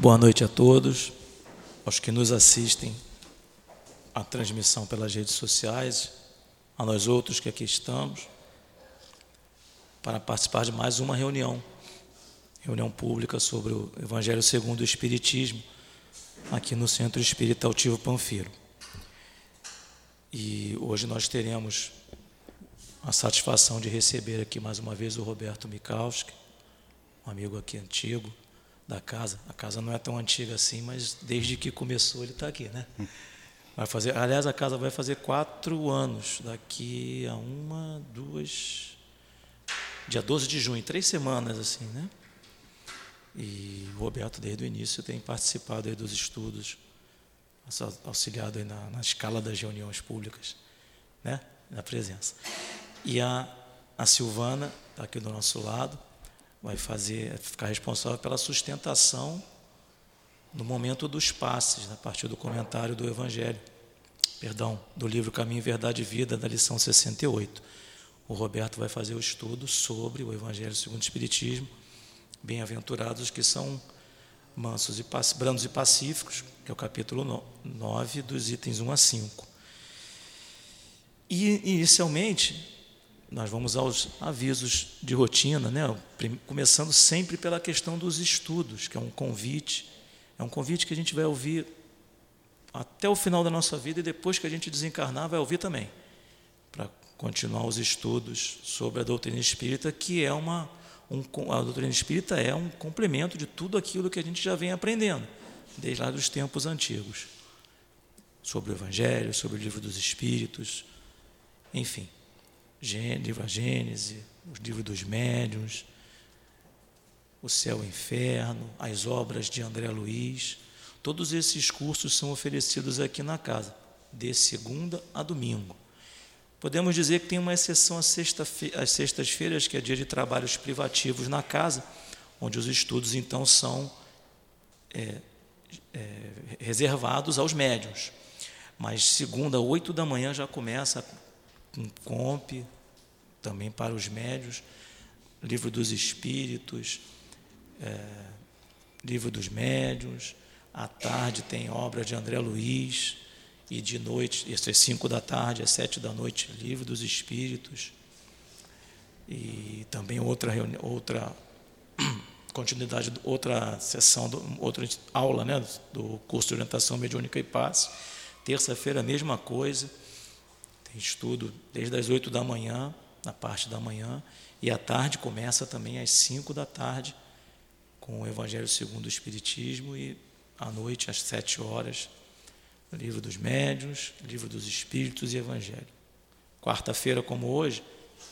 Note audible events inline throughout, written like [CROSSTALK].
Boa noite a todos, aos que nos assistem à transmissão pelas redes sociais, a nós outros que aqui estamos, para participar de mais uma reunião, reunião pública sobre o Evangelho segundo o Espiritismo, aqui no Centro Espírita Altivo Panfiro. E hoje nós teremos a satisfação de receber aqui mais uma vez o Roberto Mikalski, um amigo aqui antigo, da casa. A casa não é tão antiga assim, mas desde que começou ele está aqui, né? Vai fazer, aliás, a casa vai fazer quatro anos, daqui a uma, duas, dia 12 de junho, três semanas assim, né? E o Roberto, desde o início, tem participado dos estudos, auxiliado na, na, escala das reuniões públicas, né? Na presença. E a, a Silvana, está aqui do nosso lado, vai fazer, ficar responsável pela sustentação no momento dos passes, né, a partir do comentário do Evangelho, perdão, do livro Caminho, Verdade e Vida, da lição 68. O Roberto vai fazer o estudo sobre o Evangelho segundo o Espiritismo, bem-aventurados que são mansos e brandos e pacíficos, que é o capítulo 9, dos itens 1 a 5. E, inicialmente, nós vamos aos avisos de rotina, né? começando sempre pela questão dos estudos, que é um convite, é um convite que a gente vai ouvir até o final da nossa vida e depois que a gente desencarnar vai ouvir também, para continuar os estudos sobre a doutrina espírita, que é uma um, a doutrina espírita é um complemento de tudo aquilo que a gente já vem aprendendo desde lá dos tempos antigos, sobre o Evangelho, sobre o livro dos Espíritos, enfim livro Gênese, os livros dos médiuns, O Céu e o Inferno, as obras de André Luiz. Todos esses cursos são oferecidos aqui na casa, de segunda a domingo. Podemos dizer que tem uma exceção às sextas-feiras, que é dia de trabalhos privativos na casa, onde os estudos então são é, é, reservados aos médiuns. Mas segunda, oito da manhã, já começa com comp, também para os médios, livro dos espíritos, é, livro dos médios, à tarde tem obra de André Luiz, e de noite, isso é cinco da tarde, às sete da noite, livro dos espíritos, e também outra reunião, outra [CLEARS THROAT] continuidade, outra sessão, outra aula né, do curso de orientação mediúnica e paz. Terça-feira, a mesma coisa tem estudo desde as 8 da manhã, na parte da manhã, e à tarde começa também às 5 da tarde, com o Evangelho segundo o Espiritismo, e à noite, às 7 horas, livro dos médiuns, livro dos Espíritos e Evangelho. Quarta-feira, como hoje,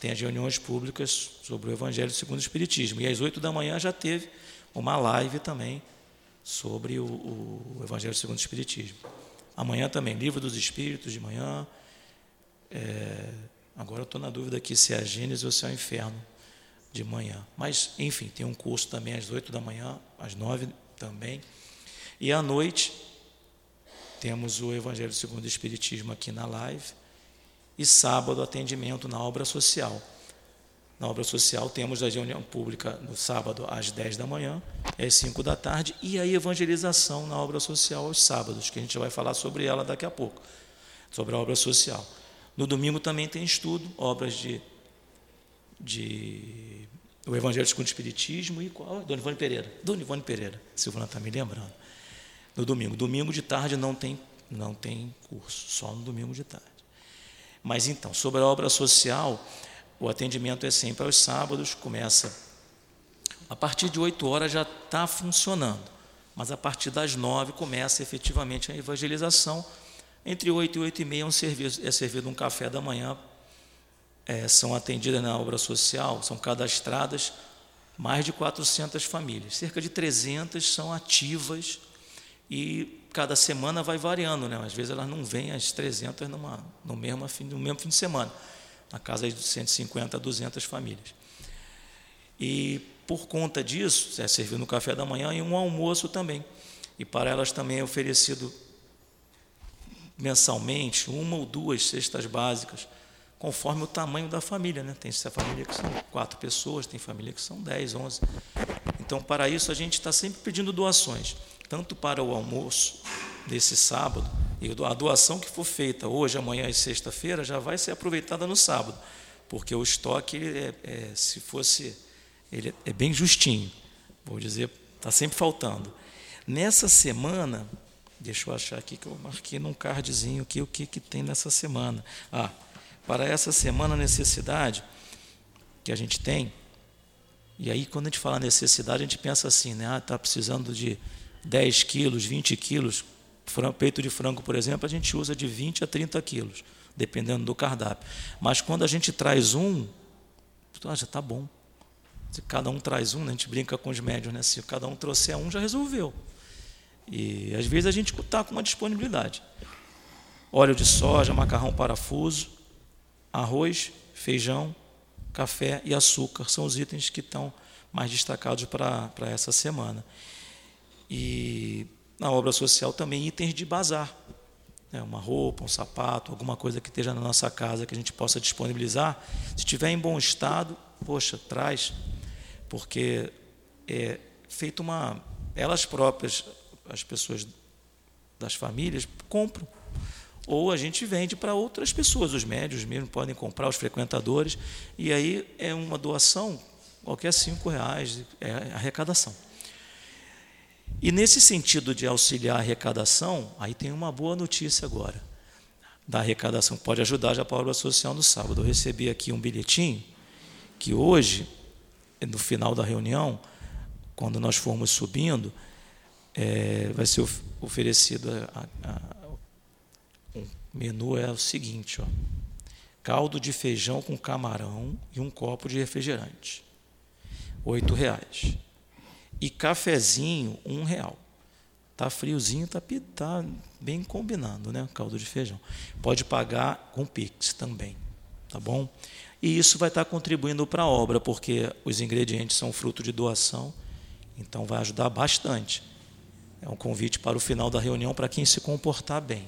tem as reuniões públicas sobre o Evangelho segundo o Espiritismo. E às 8 da manhã já teve uma live também sobre o, o Evangelho segundo o Espiritismo. Amanhã também, livro dos Espíritos de manhã, é, agora eu estou na dúvida aqui se é a Gênesis ou se é o Inferno de manhã. Mas, enfim, tem um curso também às 8 da manhã, às 9 também. E à noite temos o Evangelho segundo o Espiritismo aqui na live. E sábado, atendimento na obra social. Na obra social temos a reunião pública no sábado às 10 da manhã, às 5 da tarde, e a evangelização na obra social aos sábados, que a gente vai falar sobre ela daqui a pouco, sobre a obra social. No domingo também tem estudo, obras de, de o Evangelho segundo o Espiritismo e qual? Dona Ivone Pereira. Dona Ivone Pereira. Silvana está me lembrando. No domingo. Domingo de tarde não tem, não tem curso, só no domingo de tarde. Mas então, sobre a obra social, o atendimento é sempre aos sábados, começa a partir de 8 horas já está funcionando, mas a partir das 9 começa efetivamente a evangelização entre 8 e 8 e meia é, um serviço, é servido um café da manhã, é, são atendidas na obra social, são cadastradas mais de 400 famílias. Cerca de 300 são ativas e cada semana vai variando, né? Às vezes elas não vêm as 300 numa, no, mesmo fim, no mesmo fim de semana, na casa de 150 a 200 famílias. E por conta disso, é servido no café da manhã e um almoço também. E para elas também é oferecido mensalmente uma ou duas cestas básicas, conforme o tamanho da família. Né? Tem família que são quatro pessoas, tem família que são dez, onze. Então, para isso, a gente está sempre pedindo doações. tanto para o almoço desse sábado, e a doação que for feita hoje, amanhã e sexta-feira já vai ser aproveitada no sábado, porque o estoque, é, é, se fosse, ele é bem justinho, vou dizer, está sempre faltando. Nessa semana, deixa eu achar aqui que eu marquei num cardzinho aqui o que, que tem nessa semana. Ah, para essa semana a necessidade que a gente tem, e aí quando a gente fala necessidade, a gente pensa assim, né? Ah, está precisando de 10 quilos, 20 quilos, peito de frango, por exemplo, a gente usa de 20 a 30 quilos, dependendo do cardápio. Mas quando a gente traz um, ah, já está bom. Se cada um traz um, né? a gente brinca com os médios, né? Se cada um trouxer um, já resolveu. E às vezes a gente está com uma disponibilidade. Óleo de soja, macarrão parafuso, arroz, feijão, café e açúcar são os itens que estão mais destacados para, essa semana. E na obra social também itens de bazar. Né? Uma roupa, um sapato, alguma coisa que esteja na nossa casa que a gente possa disponibilizar. Se estiver em bom estado, poxa, traz, porque é feito uma. Elas próprias, as pessoas das famílias, compram. Ou a gente vende para outras pessoas, os médios mesmo podem comprar, os frequentadores, e aí é uma doação, qualquer cinco reais, é arrecadação. E nesse sentido de auxiliar a arrecadação, aí tem uma boa notícia agora. Da arrecadação, pode ajudar já para a obra social no sábado. Eu recebi aqui um bilhetinho que hoje, no final da reunião, quando nós formos subindo, é, vai ser oferecido a, a, um menu é o seguinte, ó, caldo de feijão com camarão e um copo de refrigerante, oito reais. E cafezinho, um real. Tá friozinho, tá, tá bem combinando, né? Caldo de feijão. Pode pagar com Pix também, tá bom? E isso vai estar contribuindo para a obra, porque os ingredientes são fruto de doação, então vai ajudar bastante. É um convite para o final da reunião para quem se comportar bem,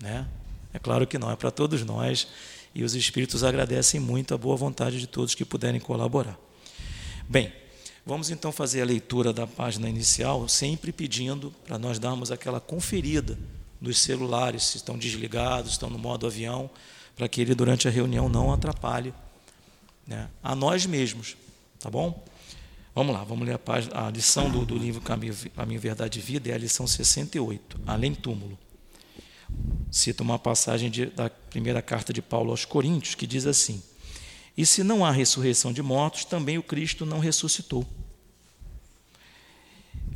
né? É claro que não é para todos nós, e os espíritos agradecem muito a boa vontade de todos que puderem colaborar. Bem, Vamos então fazer a leitura da página inicial, sempre pedindo para nós darmos aquela conferida nos celulares, se estão desligados, estão no modo avião, para que ele durante a reunião não atrapalhe né, a nós mesmos, tá bom? Vamos lá, vamos ler a, página, a lição do, do livro Caminho, Caminho, Verdade e Vida, é a lição 68, Além Túmulo. Cita uma passagem de, da primeira carta de Paulo aos Coríntios, que diz assim: e se não há ressurreição de mortos, também o Cristo não ressuscitou.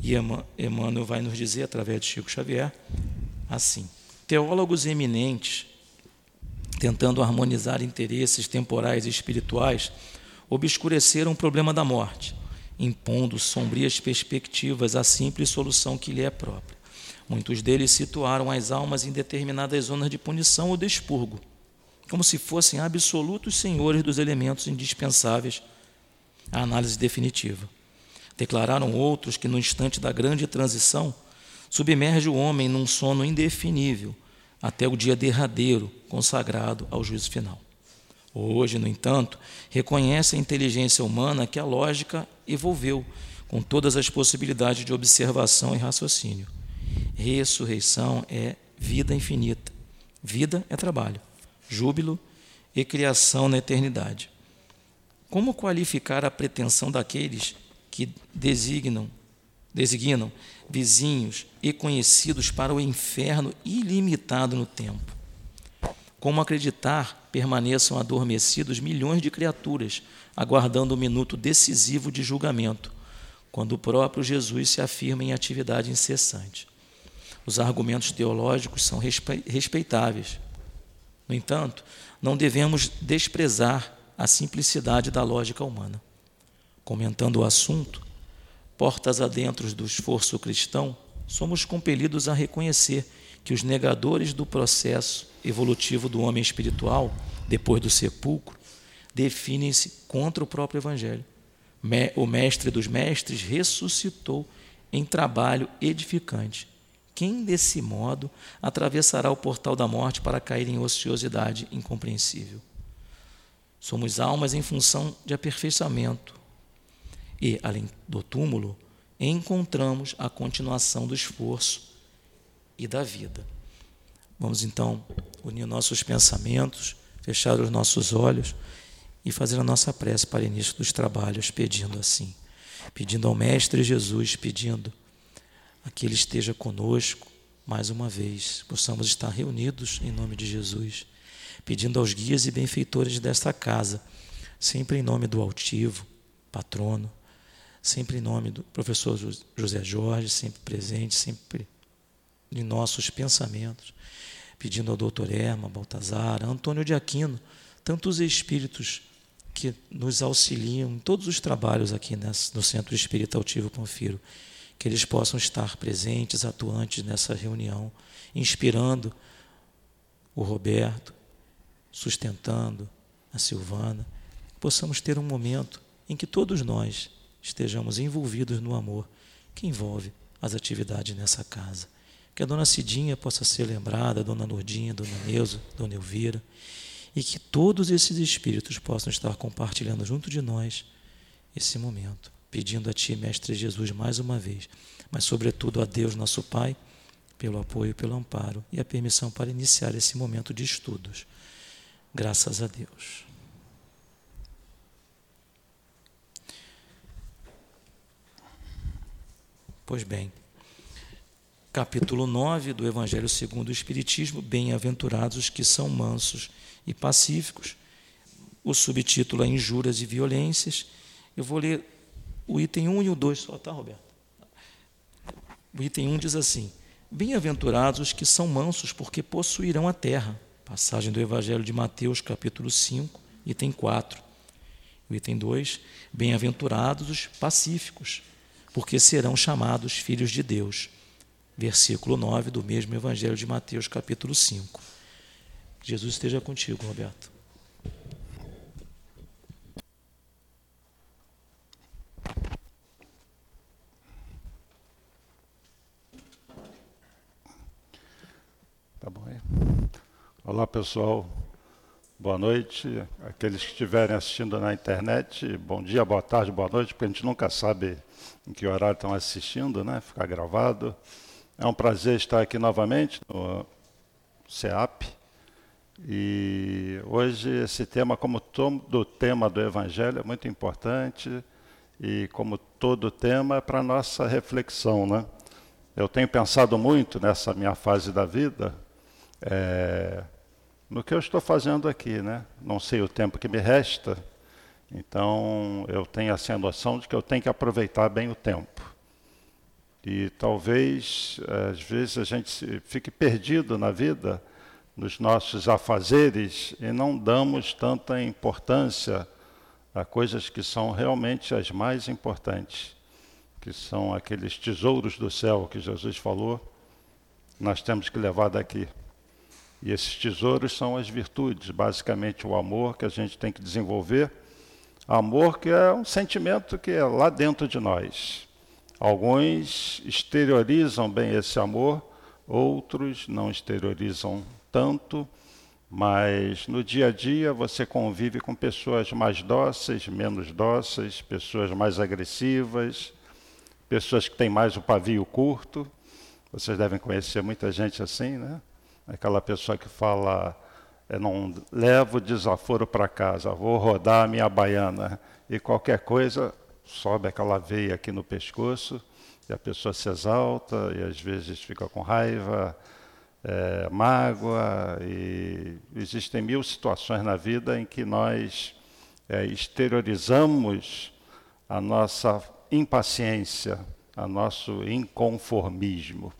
E Emmanuel vai nos dizer, através de Chico Xavier, assim: teólogos eminentes, tentando harmonizar interesses temporais e espirituais, obscureceram o problema da morte, impondo sombrias perspectivas à simples solução que lhe é própria. Muitos deles situaram as almas em determinadas zonas de punição ou de expurgo como se fossem absolutos senhores dos elementos indispensáveis à análise definitiva. Declararam outros que, no instante da grande transição, submerge o homem num sono indefinível até o dia derradeiro consagrado ao juízo final. Hoje, no entanto, reconhece a inteligência humana que a lógica evolveu com todas as possibilidades de observação e raciocínio. Ressurreição é vida infinita. Vida é trabalho júbilo e criação na eternidade. Como qualificar a pretensão daqueles que designam, designam vizinhos e conhecidos para o inferno ilimitado no tempo? Como acreditar permaneçam adormecidos milhões de criaturas, aguardando o minuto decisivo de julgamento, quando o próprio Jesus se afirma em atividade incessante? Os argumentos teológicos são respeitáveis, no entanto, não devemos desprezar a simplicidade da lógica humana. Comentando o assunto, portas adentro do esforço cristão, somos compelidos a reconhecer que os negadores do processo evolutivo do homem espiritual, depois do sepulcro, definem-se contra o próprio Evangelho. O Mestre dos Mestres ressuscitou em trabalho edificante quem desse modo atravessará o portal da morte para cair em ociosidade incompreensível? Somos almas em função de aperfeiçoamento. E, além do túmulo, encontramos a continuação do esforço e da vida. Vamos então unir nossos pensamentos, fechar os nossos olhos e fazer a nossa prece para o início dos trabalhos, pedindo assim, pedindo ao Mestre Jesus, pedindo a que Ele esteja conosco mais uma vez, possamos estar reunidos em nome de Jesus, pedindo aos guias e benfeitores desta casa, sempre em nome do altivo, patrono, sempre em nome do professor José Jorge, sempre presente, sempre em nossos pensamentos, pedindo ao doutor Erma, Baltazar, Antônio de Aquino, tantos espíritos que nos auxiliam em todos os trabalhos aqui no Centro Espírita Altivo Confiro, que eles possam estar presentes, atuantes nessa reunião, inspirando o Roberto, sustentando a Silvana, possamos ter um momento em que todos nós estejamos envolvidos no amor que envolve as atividades nessa casa. Que a dona Cidinha possa ser lembrada, a dona Lourdinha, a dona Neuza, a dona Elvira, e que todos esses espíritos possam estar compartilhando junto de nós esse momento, pedindo a Ti, Mestre Jesus, mais uma vez, mas sobretudo a Deus, nosso Pai, pelo apoio, pelo amparo e a permissão para iniciar esse momento de estudos. Graças a Deus. Pois bem, capítulo 9 do Evangelho segundo o Espiritismo, Bem-aventurados os que são mansos e pacíficos. O subtítulo é Injúrias e Violências. Eu vou ler o item 1 e o 2 só, tá, Roberto? O item 1 diz assim: Bem-aventurados os que são mansos, porque possuirão a terra. Passagem do Evangelho de Mateus, capítulo 5, item 4. O item 2: Bem-aventurados os pacíficos, porque serão chamados filhos de Deus. Versículo 9 do mesmo Evangelho de Mateus, capítulo 5. Jesus esteja contigo, Roberto. Tá bom aí. Olá, pessoal. Boa noite. Aqueles que estiverem assistindo na internet, bom dia, boa tarde, boa noite, porque a gente nunca sabe em que horário estão assistindo, né? Ficar gravado. É um prazer estar aqui novamente no CEAP. E hoje esse tema, como todo tema do Evangelho, é muito importante e como todo tema é para nossa reflexão, né? Eu tenho pensado muito nessa minha fase da vida é, no que eu estou fazendo aqui, né? Não sei o tempo que me resta, então, eu tenho assim a noção de que eu tenho que aproveitar bem o tempo. E talvez, às vezes, a gente fique perdido na vida, nos nossos afazeres, e não damos tanta importância a coisas que são realmente as mais importantes, que são aqueles tesouros do céu que Jesus falou, nós temos que levar daqui. E esses tesouros são as virtudes, basicamente o amor que a gente tem que desenvolver Amor que é um sentimento que é lá dentro de nós. Alguns exteriorizam bem esse amor, outros não exteriorizam tanto, mas no dia a dia você convive com pessoas mais dóceis, menos dóceis, pessoas mais agressivas, pessoas que têm mais o pavio curto. Vocês devem conhecer muita gente assim, né? Aquela pessoa que fala não levo desaforo para casa, vou rodar a minha baiana e qualquer coisa sobe aquela veia aqui no pescoço e a pessoa se exalta e às vezes fica com raiva, é, mágoa e existem mil situações na vida em que nós é, exteriorizamos a nossa impaciência, a nosso inconformismo.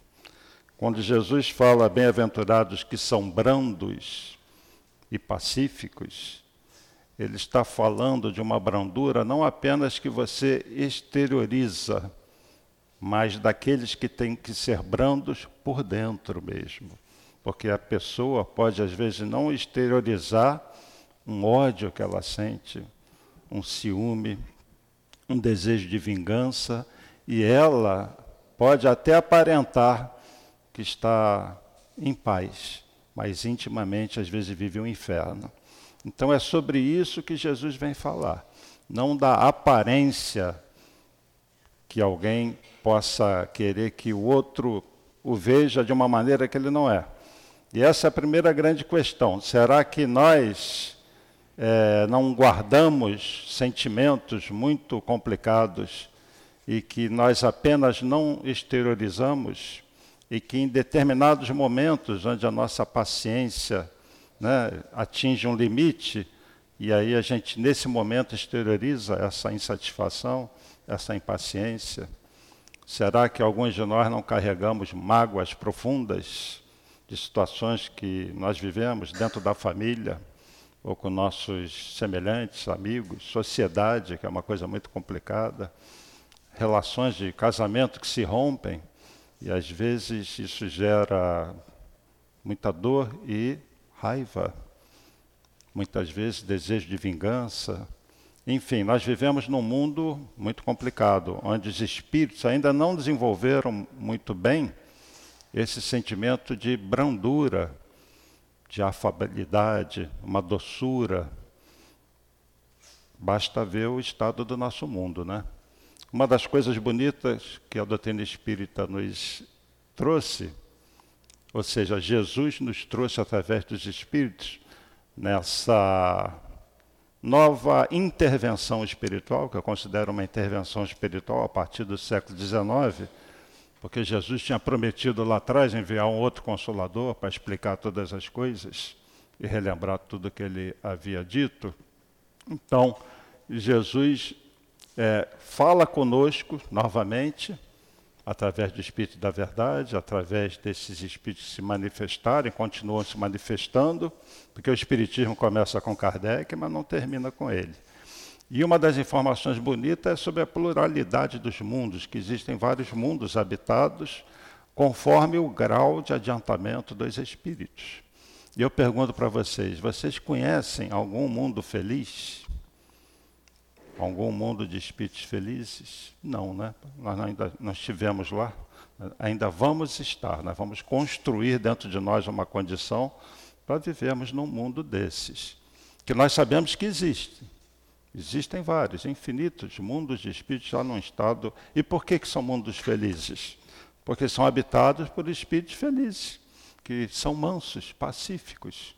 Quando Jesus fala bem-aventurados que são brandos, e pacíficos, ele está falando de uma brandura não apenas que você exterioriza, mas daqueles que têm que ser brandos por dentro mesmo. Porque a pessoa pode, às vezes, não exteriorizar um ódio que ela sente, um ciúme, um desejo de vingança, e ela pode até aparentar que está em paz, mas intimamente às vezes vive um inferno. Então é sobre isso que Jesus vem falar, não da aparência que alguém possa querer que o outro o veja de uma maneira que ele não é. E essa é a primeira grande questão. Será que nós é, não guardamos sentimentos muito complicados e que nós apenas não exteriorizamos e que em determinados momentos onde a nossa paciência né, atinge um limite e aí a gente nesse momento exterioriza essa insatisfação, essa impaciência. Será que alguns de nós não carregamos mágoas profundas de situações que nós vivemos dentro da família ou com nossos semelhantes, amigos, sociedade, que é uma coisa muito complicada? relações de casamento que se rompem e às vezes isso gera muita dor e raiva, muitas vezes desejo de vingança. Enfim, nós vivemos num mundo muito complicado, onde os espíritos ainda não desenvolveram muito bem esse sentimento de brandura, de afabilidade, uma doçura. Basta ver o estado do nosso mundo, né? Uma das coisas bonitas que a doutrina espírita nos trouxe, ou seja, Jesus nos trouxe através dos espíritos, nessa nova intervenção espiritual, que eu considero uma intervenção espiritual a partir do século XIX, porque Jesus tinha prometido lá atrás enviar um outro consolador para explicar todas as coisas e relembrar tudo que ele havia dito. Então, Jesus é, fala conosco novamente, através do Espírito da Verdade, através desses Espíritos se manifestarem, continuam se manifestando, porque o Espiritismo começa com Kardec, mas não termina com ele. E uma das informações bonitas é sobre a pluralidade dos mundos, que existem vários mundos habitados, conforme o grau de adiantamento dos espíritos. E eu pergunto para vocês: vocês conhecem algum mundo feliz? Algum mundo de espíritos felizes? Não, né? Nós ainda nós estivemos lá, ainda vamos estar, nós vamos construir dentro de nós uma condição para vivermos num mundo desses, que nós sabemos que existe. Existem vários, infinitos mundos de espíritos já num estado. E por que, que são mundos felizes? Porque são habitados por espíritos felizes, que são mansos, pacíficos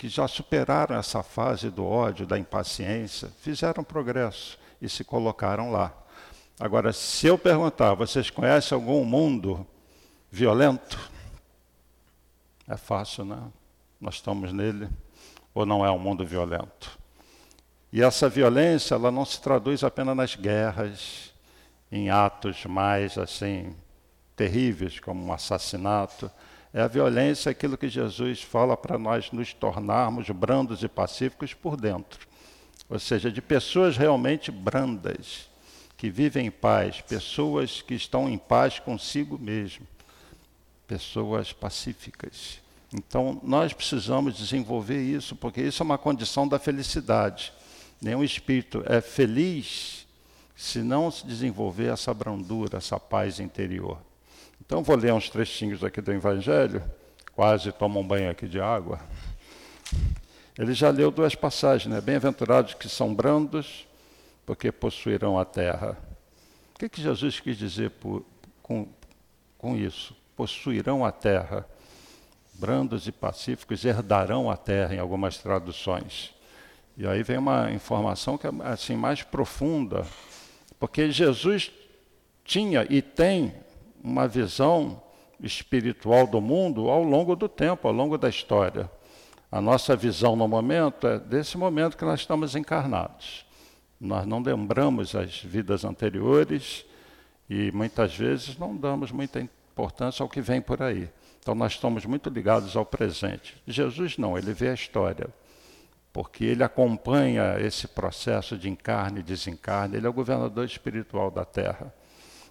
que já superaram essa fase do ódio, da impaciência, fizeram progresso e se colocaram lá. Agora, se eu perguntar, vocês conhecem algum mundo violento? É fácil, né? Nós estamos nele, ou não é um mundo violento? E essa violência, ela não se traduz apenas nas guerras, em atos mais assim terríveis, como um assassinato, é a violência aquilo que Jesus fala para nós nos tornarmos brandos e pacíficos por dentro. Ou seja, de pessoas realmente brandas, que vivem em paz, pessoas que estão em paz consigo mesmo, pessoas pacíficas. Então, nós precisamos desenvolver isso, porque isso é uma condição da felicidade. Nenhum espírito é feliz se não se desenvolver essa brandura, essa paz interior. Então vou ler uns trechinhos aqui do Evangelho, quase tomo um banho aqui de água. Ele já leu duas passagens, né? Bem-aventurados que são brandos, porque possuirão a terra. O que, que Jesus quis dizer por, com, com isso? Possuirão a terra. Brandos e pacíficos herdarão a terra, em algumas traduções. E aí vem uma informação que é assim mais profunda, porque Jesus tinha e tem uma visão espiritual do mundo ao longo do tempo, ao longo da história. A nossa visão no momento é desse momento que nós estamos encarnados. Nós não lembramos as vidas anteriores e muitas vezes não damos muita importância ao que vem por aí. Então nós estamos muito ligados ao presente. Jesus não, ele vê a história, porque ele acompanha esse processo de encarne e desencarne, ele é o governador espiritual da Terra.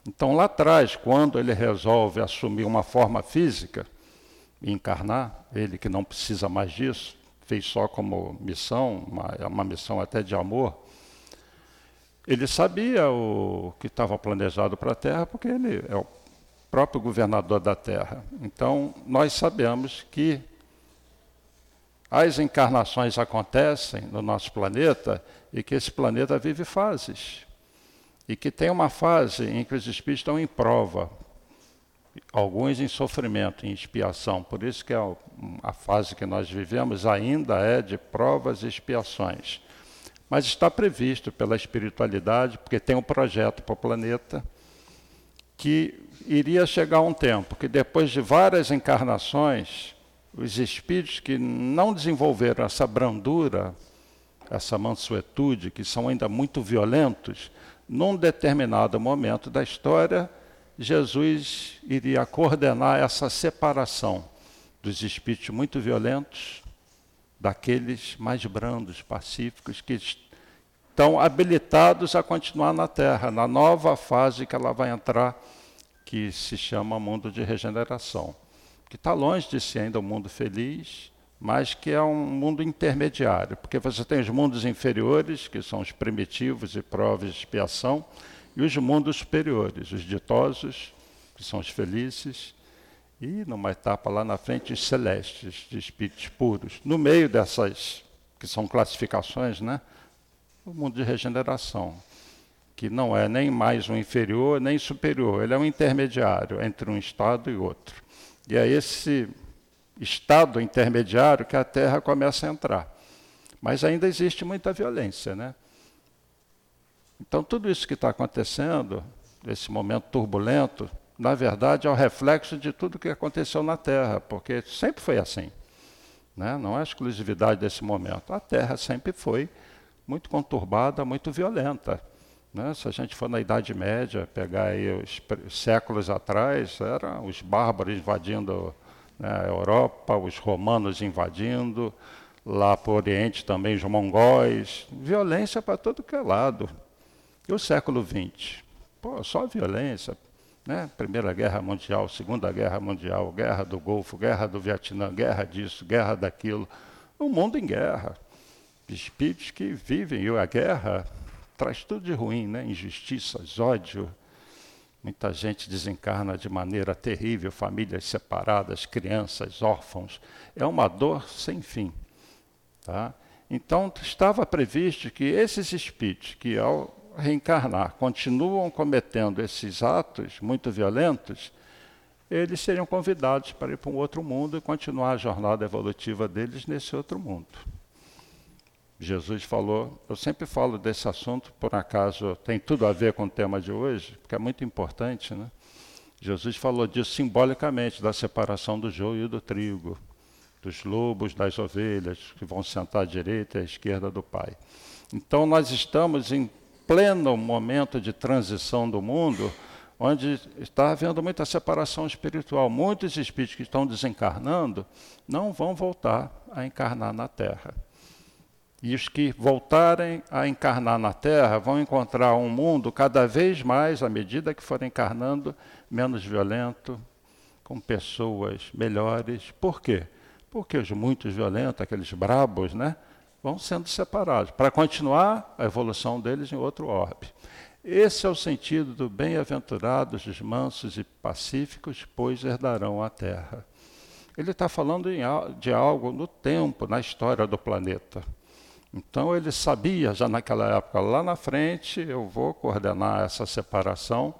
Então, lá atrás, quando ele resolve assumir uma forma física e encarnar, ele que não precisa mais disso, fez só como missão, uma, uma missão até de amor, ele sabia o que estava planejado para a Terra, porque ele é o próprio governador da Terra. Então, nós sabemos que as encarnações acontecem no nosso planeta e que esse planeta vive fases. E que tem uma fase em que os espíritos estão em prova, alguns em sofrimento, em expiação. Por isso que a, a fase que nós vivemos ainda é de provas e expiações. Mas está previsto pela espiritualidade, porque tem um projeto para o planeta, que iria chegar um tempo que depois de várias encarnações, os espíritos que não desenvolveram essa brandura, essa mansuetude, que são ainda muito violentos, num determinado momento da história, Jesus iria coordenar essa separação dos espíritos muito violentos daqueles mais brandos, pacíficos, que estão habilitados a continuar na Terra, na nova fase que ela vai entrar, que se chama mundo de regeneração. Que está longe de ser ainda um mundo feliz, mas que é um mundo intermediário, porque você tem os mundos inferiores, que são os primitivos e provas de expiação, e os mundos superiores, os ditosos, que são os felizes, e numa etapa lá na frente, os celestes, de espíritos puros. No meio dessas, que são classificações, né? o mundo de regeneração, que não é nem mais um inferior nem superior, ele é um intermediário entre um estado e outro. E é esse estado intermediário que a Terra começa a entrar. Mas ainda existe muita violência, né? Então, tudo isso que está acontecendo, esse momento turbulento, na verdade é o reflexo de tudo que aconteceu na Terra, porque sempre foi assim. Né? Não é exclusividade desse momento. A Terra sempre foi muito conturbada, muito violenta. Né? Se a gente for na Idade Média, pegar aí os séculos atrás, eram os bárbaros invadindo né, a Europa, os romanos invadindo, lá para o Oriente também os mongóis, violência para todo que é lado. E o século XX? Pô, só violência. Né? Primeira Guerra Mundial, Segunda Guerra Mundial, Guerra do Golfo, Guerra do Vietnã, guerra disso, guerra daquilo. O mundo em guerra. Espíritos que vivem, e a guerra traz tudo de ruim, né? injustiças, ódio, Muita gente desencarna de maneira terrível, famílias separadas, crianças, órfãos. É uma dor sem fim. Tá? Então, estava previsto que esses espíritos que, ao reencarnar, continuam cometendo esses atos muito violentos, eles seriam convidados para ir para um outro mundo e continuar a jornada evolutiva deles nesse outro mundo. Jesus falou, eu sempre falo desse assunto, por acaso tem tudo a ver com o tema de hoje, porque é muito importante, né? Jesus falou disso simbolicamente, da separação do joio e do trigo, dos lobos, das ovelhas, que vão sentar à direita e à esquerda do Pai. Então nós estamos em pleno momento de transição do mundo, onde está havendo muita separação espiritual. Muitos espíritos que estão desencarnando não vão voltar a encarnar na Terra. E os que voltarem a encarnar na Terra vão encontrar um mundo cada vez mais, à medida que forem encarnando, menos violento, com pessoas melhores. Por quê? Porque os muitos violentos, aqueles brabos, né, vão sendo separados, para continuar a evolução deles em outro orbe. Esse é o sentido do bem-aventurados, os mansos e pacíficos, pois herdarão a terra. Ele está falando de algo no tempo, na história do planeta. Então ele sabia já naquela época, lá na frente, eu vou coordenar essa separação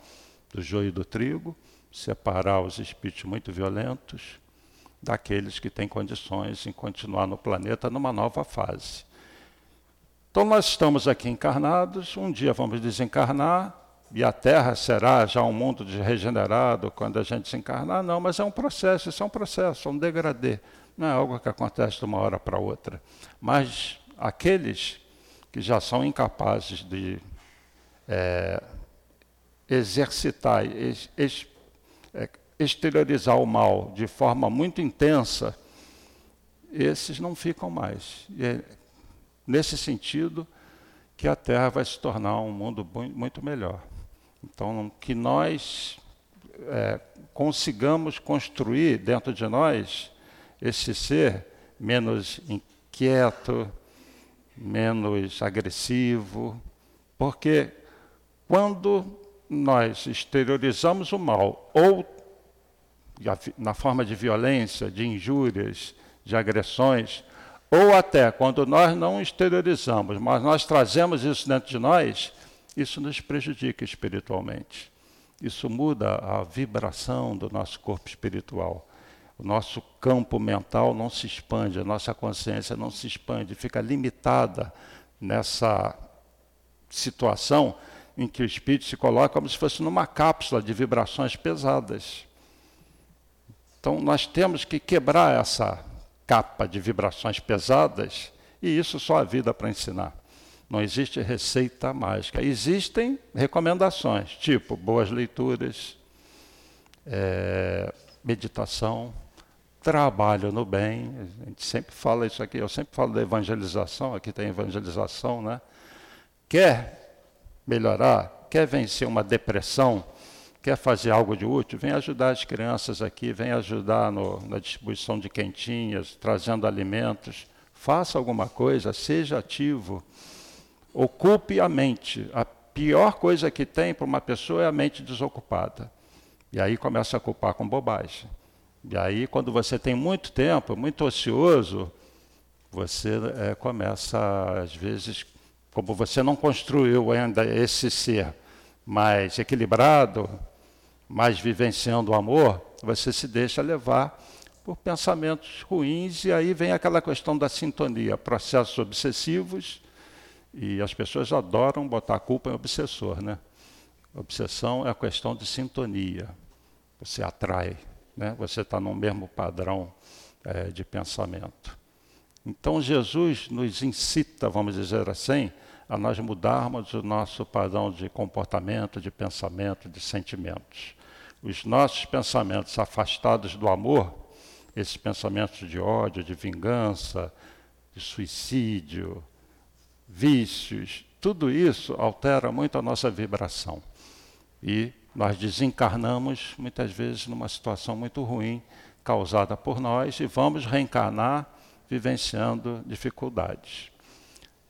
do joio e do trigo, separar os espíritos muito violentos daqueles que têm condições em continuar no planeta numa nova fase. Então nós estamos aqui encarnados, um dia vamos desencarnar, e a Terra será já um mundo regenerado quando a gente se encarnar? Não, mas é um processo, isso é um processo, é um degradê. Não é algo que acontece de uma hora para outra. Mas aqueles que já são incapazes de é, exercitar, ex, ex, é, exteriorizar o mal de forma muito intensa, esses não ficam mais. E é nesse sentido que a Terra vai se tornar um mundo muito melhor. Então, que nós é, consigamos construir dentro de nós esse ser menos inquieto, menos agressivo, porque quando nós exteriorizamos o mal, ou na forma de violência, de injúrias, de agressões, ou até quando nós não exteriorizamos, mas nós trazemos isso dentro de nós, isso nos prejudica espiritualmente. Isso muda a vibração do nosso corpo espiritual. O nosso campo mental não se expande, a nossa consciência não se expande, fica limitada nessa situação em que o espírito se coloca como se fosse numa cápsula de vibrações pesadas. Então nós temos que quebrar essa capa de vibrações pesadas e isso só a vida para ensinar. Não existe receita mágica. Existem recomendações, tipo boas leituras, é, meditação, trabalho no bem. A gente sempre fala isso aqui, eu sempre falo da evangelização, aqui tem evangelização, né? Quer melhorar, quer vencer uma depressão, quer fazer algo de útil, vem ajudar as crianças aqui, vem ajudar no, na distribuição de quentinhas, trazendo alimentos. Faça alguma coisa, seja ativo. Ocupe a mente. A pior coisa que tem para uma pessoa é a mente desocupada. E aí começa a culpar com bobagem. E aí, quando você tem muito tempo, muito ocioso, você é, começa, às vezes, como você não construiu ainda esse ser mais equilibrado, mais vivenciando o amor, você se deixa levar por pensamentos ruins e aí vem aquela questão da sintonia, processos obsessivos e as pessoas adoram botar a culpa em obsessor, né? Obsessão é a questão de sintonia. Você atrai, né? Você está no mesmo padrão é, de pensamento. Então Jesus nos incita, vamos dizer assim, a nós mudarmos o nosso padrão de comportamento, de pensamento, de sentimentos. Os nossos pensamentos afastados do amor, esses pensamentos de ódio, de vingança, de suicídio, vícios, tudo isso altera muito a nossa vibração. E nós desencarnamos muitas vezes numa situação muito ruim causada por nós e vamos reencarnar vivenciando dificuldades.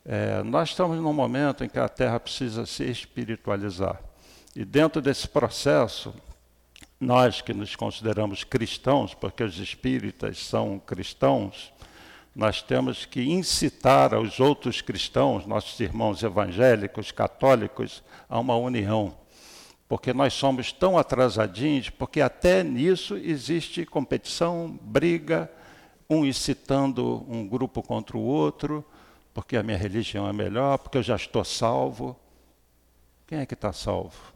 É, nós estamos num momento em que a Terra precisa se espiritualizar. E dentro desse processo, nós que nos consideramos cristãos, porque os espíritas são cristãos, nós temos que incitar aos outros cristãos, nossos irmãos evangélicos, católicos, a uma união. Porque nós somos tão atrasadinhos, porque até nisso existe competição, briga, um incitando um grupo contra o outro, porque a minha religião é melhor, porque eu já estou salvo. Quem é que está salvo?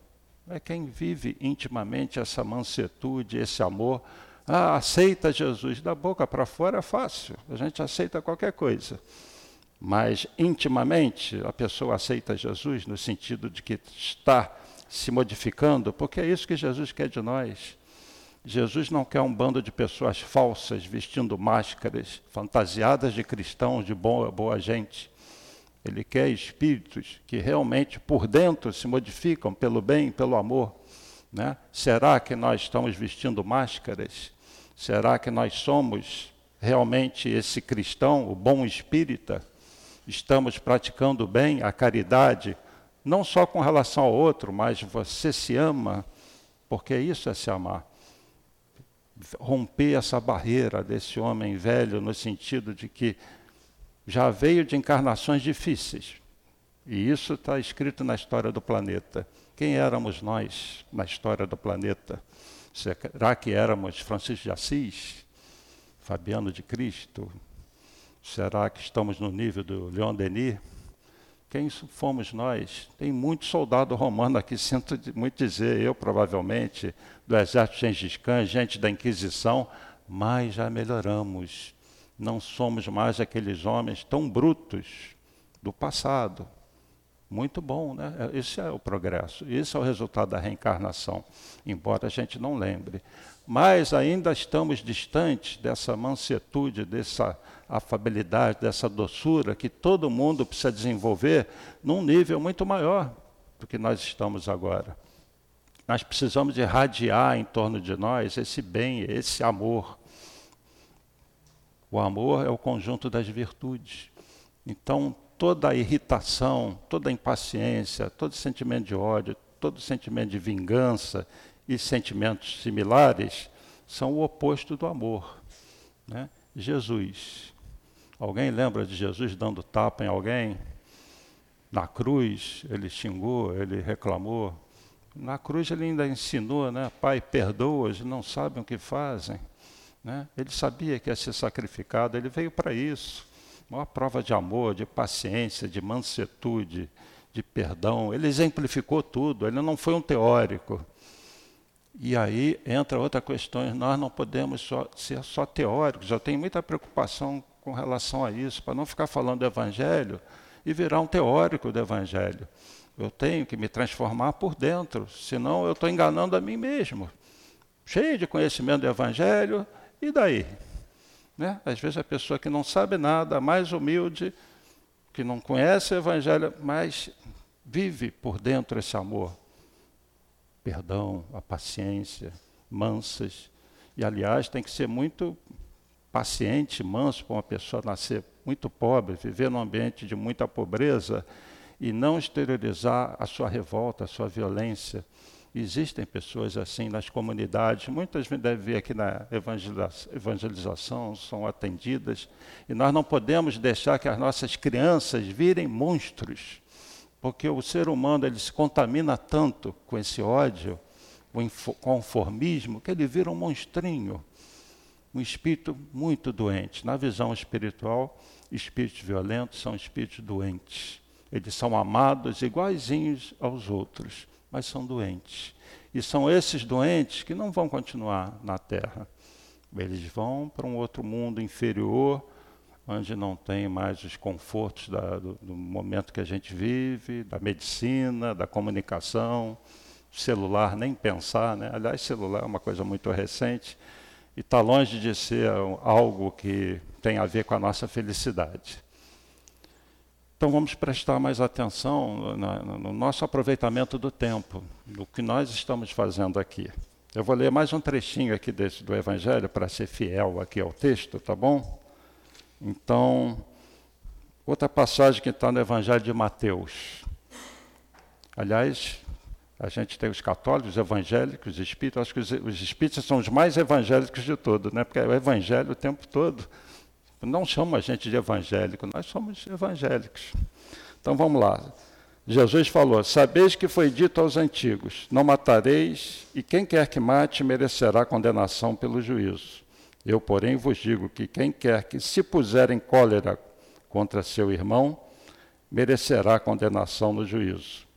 É quem vive intimamente essa mansetude, esse amor ah, aceita Jesus. Da boca para fora é fácil, a gente aceita qualquer coisa. Mas intimamente a pessoa aceita Jesus no sentido de que está se modificando, porque é isso que Jesus quer de nós. Jesus não quer um bando de pessoas falsas vestindo máscaras, fantasiadas de cristãos, de boa, boa gente. Ele quer espíritos que realmente por dentro se modificam pelo bem, pelo amor. Né? Será que nós estamos vestindo máscaras? Será que nós somos realmente esse cristão, o bom espírita? Estamos praticando bem a caridade, não só com relação ao outro, mas você se ama, porque isso é se amar. Romper essa barreira desse homem velho, no sentido de que já veio de encarnações difíceis. E isso está escrito na história do planeta. Quem éramos nós na história do planeta? Será que éramos Francisco de Assis, Fabiano de Cristo? Será que estamos no nível do Leon Denis? Quem fomos nós? Tem muito soldado romano aqui, [LAUGHS] sinto muito dizer, eu provavelmente, do exército Gengis Khan, gente da Inquisição, mas já melhoramos. Não somos mais aqueles homens tão brutos do passado. Muito bom, né? É, esse é o progresso, esse é o resultado da reencarnação, embora a gente não lembre. Mas ainda estamos distantes dessa mansetude, dessa afabilidade, dessa doçura que todo mundo precisa desenvolver num nível muito maior do que nós estamos agora. Nós precisamos irradiar em torno de nós esse bem, esse amor. O amor é o conjunto das virtudes. Então, toda a irritação, toda a impaciência, todo sentimento de ódio, todo sentimento de vingança e sentimentos similares são o oposto do amor. Né? Jesus. Alguém lembra de Jesus dando tapa em alguém? Na cruz, ele xingou, ele reclamou. Na cruz, ele ainda ensinou, né? Pai, perdoa, eles não sabem o que fazem. Né? Ele sabia que ia ser sacrificado, ele veio para isso. Uma prova de amor, de paciência, de mansetude, de perdão. Ele exemplificou tudo, ele não foi um teórico. E aí entra outra questão, nós não podemos só, ser só teóricos. Eu tenho muita preocupação com relação a isso, para não ficar falando do Evangelho e virar um teórico do Evangelho. Eu tenho que me transformar por dentro, senão eu estou enganando a mim mesmo. Cheio de conhecimento do Evangelho, e daí? Né? Às vezes a pessoa que não sabe nada, mais humilde, que não conhece o Evangelho, mas vive por dentro esse amor. Perdão, a paciência, mansas. E, aliás, tem que ser muito paciente, manso para uma pessoa nascer muito pobre, viver num ambiente de muita pobreza e não exteriorizar a sua revolta, a sua violência. Existem pessoas assim nas comunidades, muitas devem vir aqui na evangelização, são atendidas, e nós não podemos deixar que as nossas crianças virem monstros, porque o ser humano ele se contamina tanto com esse ódio, com o conformismo, que ele vira um monstrinho um espírito muito doente. Na visão espiritual, espíritos violentos são espíritos doentes. Eles são amados iguaizinhos aos outros, mas são doentes. E são esses doentes que não vão continuar na Terra. Eles vão para um outro mundo inferior, onde não tem mais os confortos da, do, do momento que a gente vive, da medicina, da comunicação, celular, nem pensar. Né? Aliás, celular é uma coisa muito recente e está longe de ser algo que tem a ver com a nossa felicidade. Então vamos prestar mais atenção no nosso aproveitamento do tempo, no que nós estamos fazendo aqui. Eu vou ler mais um trechinho aqui desse, do Evangelho para ser fiel aqui ao texto, tá bom? Então, outra passagem que está no Evangelho de Mateus. Aliás, a gente tem os católicos, os evangélicos, os espíritos. Acho que os, os espíritos são os mais evangélicos de todos, né? porque é o evangelho o tempo todo. Não chama a gente de evangélico, nós somos evangélicos. Então vamos lá. Jesus falou: Sabeis que foi dito aos antigos: Não matareis, e quem quer que mate merecerá condenação pelo juízo. Eu, porém, vos digo que quem quer que se puser em cólera contra seu irmão, merecerá condenação no juízo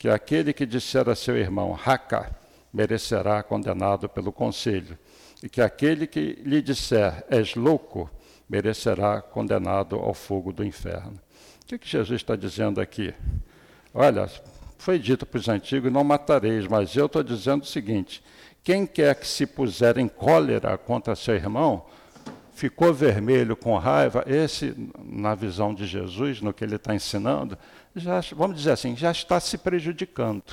que aquele que disser a seu irmão, raca, merecerá condenado pelo conselho, e que aquele que lhe disser, és louco, merecerá condenado ao fogo do inferno. O que, que Jesus está dizendo aqui? Olha, foi dito para os antigos, não matareis, mas eu estou dizendo o seguinte, quem quer que se puser em cólera contra seu irmão, ficou vermelho com raiva, esse, na visão de Jesus, no que ele está ensinando, já, vamos dizer assim, já está se prejudicando.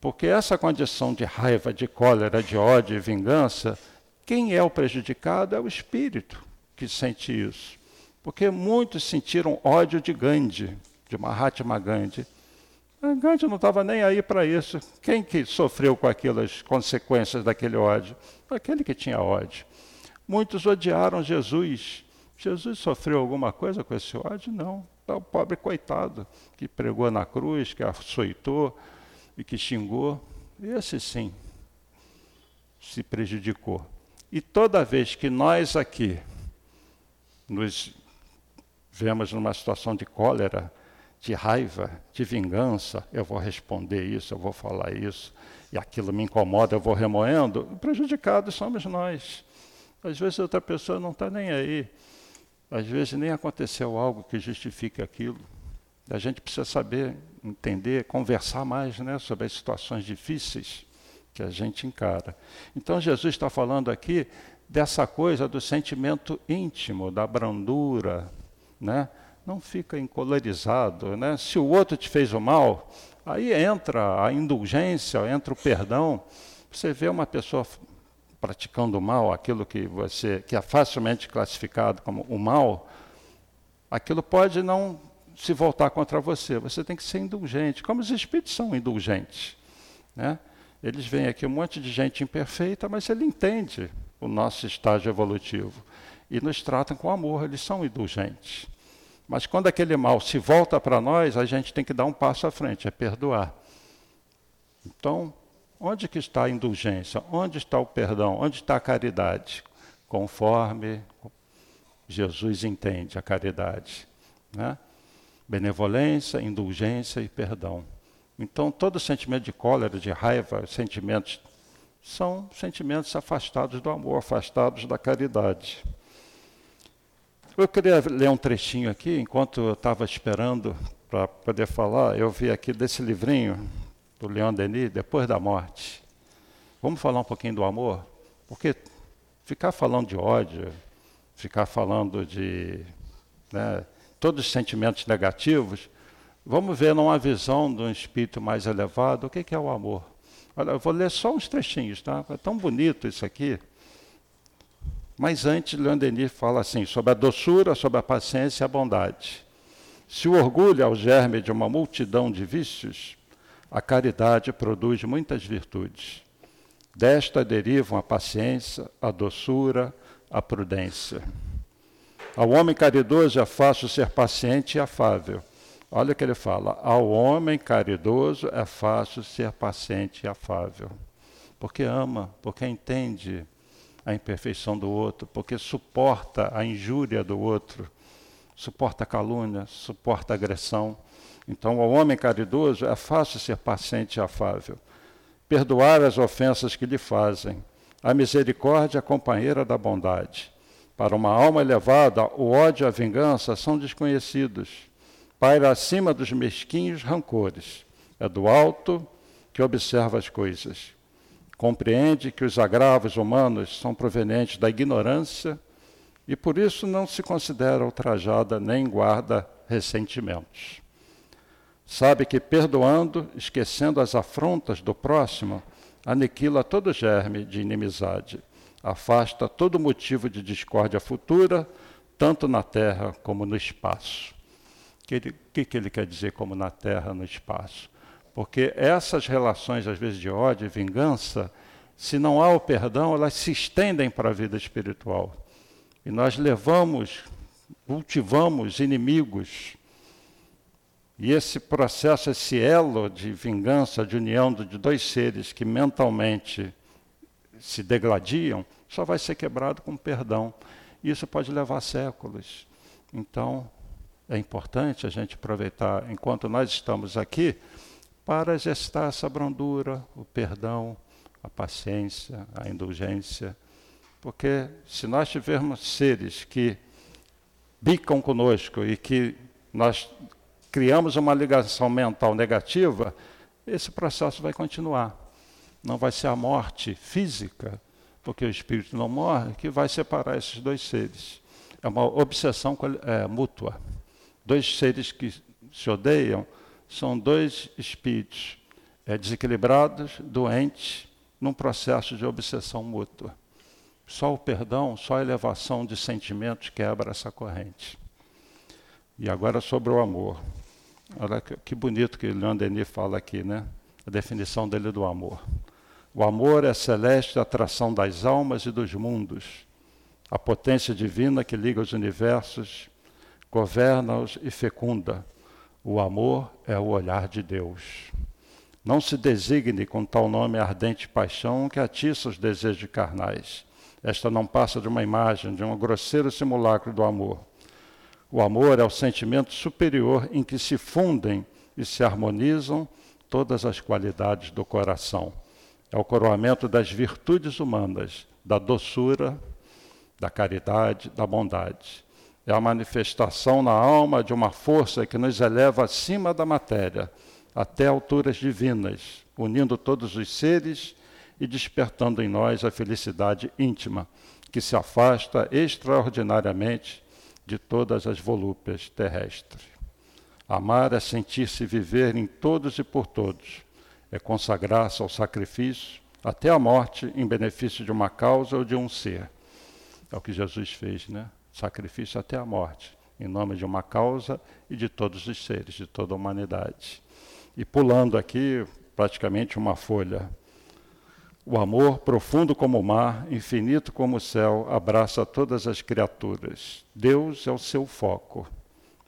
Porque essa condição de raiva, de cólera, de ódio e vingança, quem é o prejudicado é o espírito que sente isso. Porque muitos sentiram ódio de Gandhi, de Mahatma Gandhi. A Gandhi não estava nem aí para isso. Quem que sofreu com aquelas consequências daquele ódio? Aquele que tinha ódio. Muitos odiaram Jesus. Jesus sofreu alguma coisa com esse ódio? Não. É o pobre coitado que pregou na cruz, que açoitou e que xingou. Esse sim se prejudicou. E toda vez que nós aqui nos vemos numa situação de cólera, de raiva, de vingança, eu vou responder isso, eu vou falar isso, e aquilo me incomoda, eu vou remoendo, prejudicados somos nós. Às vezes outra pessoa não está nem aí. Às vezes nem aconteceu algo que justifique aquilo. A gente precisa saber, entender, conversar mais né, sobre as situações difíceis que a gente encara. Então Jesus está falando aqui dessa coisa do sentimento íntimo, da brandura, né? Não fica encolorizado, né? Se o outro te fez o mal, aí entra a indulgência, entra o perdão. Você vê uma pessoa praticando o mal, aquilo que você que é facilmente classificado como o mal, aquilo pode não se voltar contra você. Você tem que ser indulgente, como os espíritos são indulgentes, né? Eles veem aqui um monte de gente imperfeita, mas ele entende o nosso estágio evolutivo e nos tratam com amor. Eles são indulgentes. Mas quando aquele mal se volta para nós, a gente tem que dar um passo à frente, é perdoar. Então, onde que está a indulgência? Onde está o perdão? Onde está a caridade? Conforme Jesus entende a caridade. Né? Benevolência, indulgência e perdão. Então, todo sentimento de cólera, de raiva, sentimentos são sentimentos afastados do amor, afastados da caridade. Eu queria ler um trechinho aqui, enquanto eu estava esperando para poder falar, eu vi aqui desse livrinho do Leon Denis, Depois da Morte. Vamos falar um pouquinho do amor? Porque ficar falando de ódio, ficar falando de né, todos os sentimentos negativos, vamos ver numa visão de um espírito mais elevado o que é o amor. Olha, eu vou ler só uns trechinhos, tá? É tão bonito isso aqui. Mas antes, Leon Denis fala assim, sobre a doçura, sobre a paciência e a bondade. Se o orgulho é o germe de uma multidão de vícios, a caridade produz muitas virtudes. Desta derivam a paciência, a doçura, a prudência. Ao homem caridoso é fácil ser paciente e afável. Olha o que ele fala: ao homem caridoso é fácil ser paciente e afável. Porque ama, porque entende a imperfeição do outro, porque suporta a injúria do outro, suporta a calúnia, suporta a agressão. Então, ao homem caridoso é fácil ser paciente e afável, perdoar as ofensas que lhe fazem. A misericórdia é companheira da bondade. Para uma alma elevada, o ódio e a vingança são desconhecidos. Paira acima dos mesquinhos rancores. É do alto que observa as coisas compreende que os agravos humanos são provenientes da ignorância e por isso não se considera ultrajada nem guarda ressentimentos. Sabe que perdoando, esquecendo as afrontas do próximo, aniquila todo germe de inimizade, afasta todo motivo de discórdia futura, tanto na terra como no espaço. O que, que, que ele quer dizer como na terra, no espaço? Porque essas relações, às vezes, de ódio e vingança, se não há o perdão, elas se estendem para a vida espiritual. E nós levamos, cultivamos inimigos. E esse processo, esse elo de vingança, de união de dois seres que mentalmente se degladiam, só vai ser quebrado com perdão. Isso pode levar séculos. Então, é importante a gente aproveitar, enquanto nós estamos aqui, para gestar essa brandura, o perdão, a paciência, a indulgência. Porque se nós tivermos seres que bicam conosco e que nós criamos uma ligação mental negativa, esse processo vai continuar. Não vai ser a morte física, porque o espírito não morre, que vai separar esses dois seres. É uma obsessão é, mútua. Dois seres que se odeiam são dois espíritos é, desequilibrados, doentes, num processo de obsessão mútua. Só o perdão, só a elevação de sentimentos quebra essa corrente. E agora sobre o amor. Olha que bonito que Leon Denis fala aqui, né? A definição dele do amor. O amor é a celeste atração das almas e dos mundos, a potência divina que liga os universos, governa-os e fecunda. O amor é o olhar de Deus. Não se designe com tal nome ardente paixão que atiça os desejos carnais. Esta não passa de uma imagem, de um grosseiro simulacro do amor. O amor é o sentimento superior em que se fundem e se harmonizam todas as qualidades do coração. É o coroamento das virtudes humanas, da doçura, da caridade, da bondade. É a manifestação na alma de uma força que nos eleva acima da matéria até alturas divinas, unindo todos os seres e despertando em nós a felicidade íntima, que se afasta extraordinariamente de todas as volúpias terrestres. Amar é sentir-se viver em todos e por todos, é consagrar-se ao sacrifício, até a morte, em benefício de uma causa ou de um ser. É o que Jesus fez, né? Sacrifício até a morte, em nome de uma causa e de todos os seres, de toda a humanidade. E pulando aqui, praticamente uma folha. O amor, profundo como o mar, infinito como o céu, abraça todas as criaturas. Deus é o seu foco.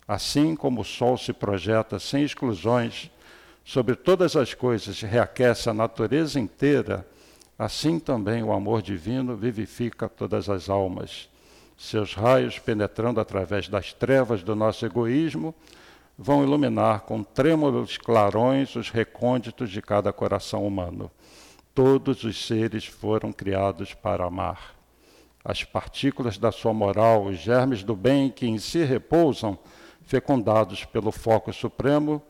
Assim como o sol se projeta sem exclusões sobre todas as coisas reaquece a natureza inteira, assim também o amor divino vivifica todas as almas. Seus raios, penetrando através das trevas do nosso egoísmo, vão iluminar com trêmulos clarões os recônditos de cada coração humano. Todos os seres foram criados para amar. As partículas da sua moral, os germes do bem que em si repousam, fecundados pelo foco supremo,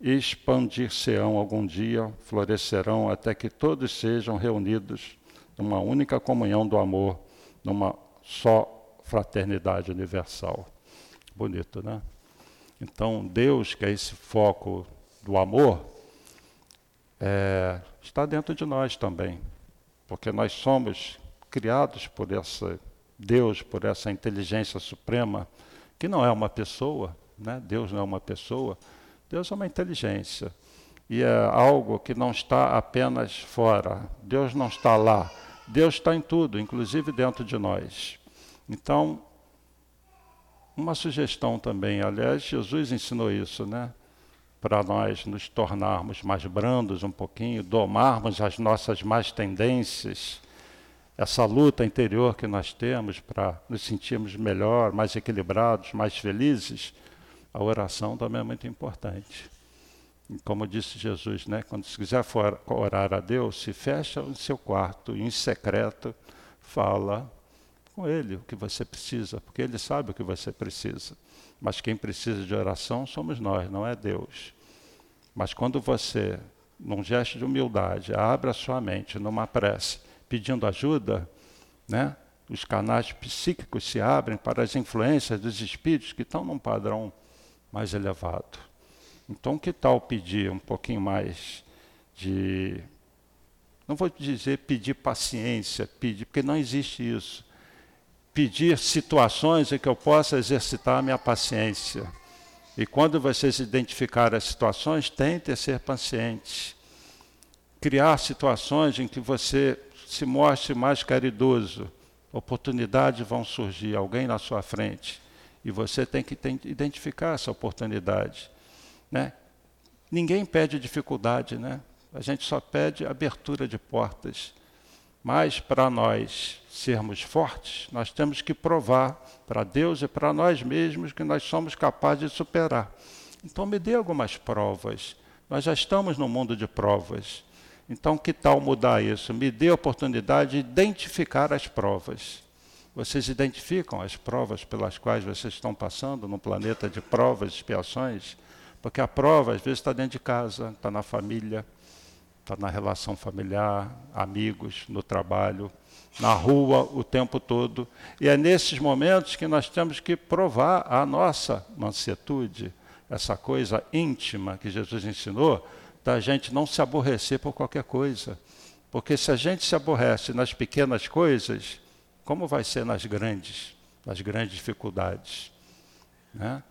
expandir-se-ão algum dia, florescerão até que todos sejam reunidos numa única comunhão do amor, numa só fraternidade universal. Bonito, né? Então, Deus, que é esse foco do amor, é, está dentro de nós também, porque nós somos criados por essa Deus, por essa inteligência suprema, que não é uma pessoa, né? Deus não é uma pessoa, Deus é uma inteligência. E é algo que não está apenas fora. Deus não está lá. Deus está em tudo, inclusive dentro de nós. Então, uma sugestão também, aliás, Jesus ensinou isso, né? Para nós nos tornarmos mais brandos um pouquinho, domarmos as nossas más tendências, essa luta interior que nós temos para nos sentirmos melhor, mais equilibrados, mais felizes, a oração também é muito importante. Como disse Jesus, né, quando se quiser orar a Deus, se fecha no seu quarto, em secreto, fala com Ele o que você precisa, porque Ele sabe o que você precisa. Mas quem precisa de oração somos nós, não é Deus. Mas quando você, num gesto de humildade, abre a sua mente numa prece, pedindo ajuda, né? os canais psíquicos se abrem para as influências dos espíritos que estão num padrão mais elevado. Então, que tal pedir um pouquinho mais de. Não vou dizer pedir paciência, pedir, porque não existe isso. Pedir situações em que eu possa exercitar a minha paciência. E quando vocês identificarem as situações, tente ser paciente. Criar situações em que você se mostre mais caridoso. Oportunidades vão surgir, alguém na sua frente. E você tem que identificar essa oportunidade. Né? Ninguém pede dificuldade, né? a gente só pede abertura de portas. Mas para nós sermos fortes, nós temos que provar para Deus e para nós mesmos que nós somos capazes de superar. Então me dê algumas provas. Nós já estamos no mundo de provas. Então, que tal mudar isso? Me dê a oportunidade de identificar as provas. Vocês identificam as provas pelas quais vocês estão passando no planeta de provas, expiações? Porque a prova, às vezes, está dentro de casa, está na família, está na relação familiar, amigos, no trabalho, na rua o tempo todo. E é nesses momentos que nós temos que provar a nossa mansetude, essa coisa íntima que Jesus ensinou, da gente não se aborrecer por qualquer coisa. Porque se a gente se aborrece nas pequenas coisas, como vai ser nas grandes, nas grandes dificuldades? Né?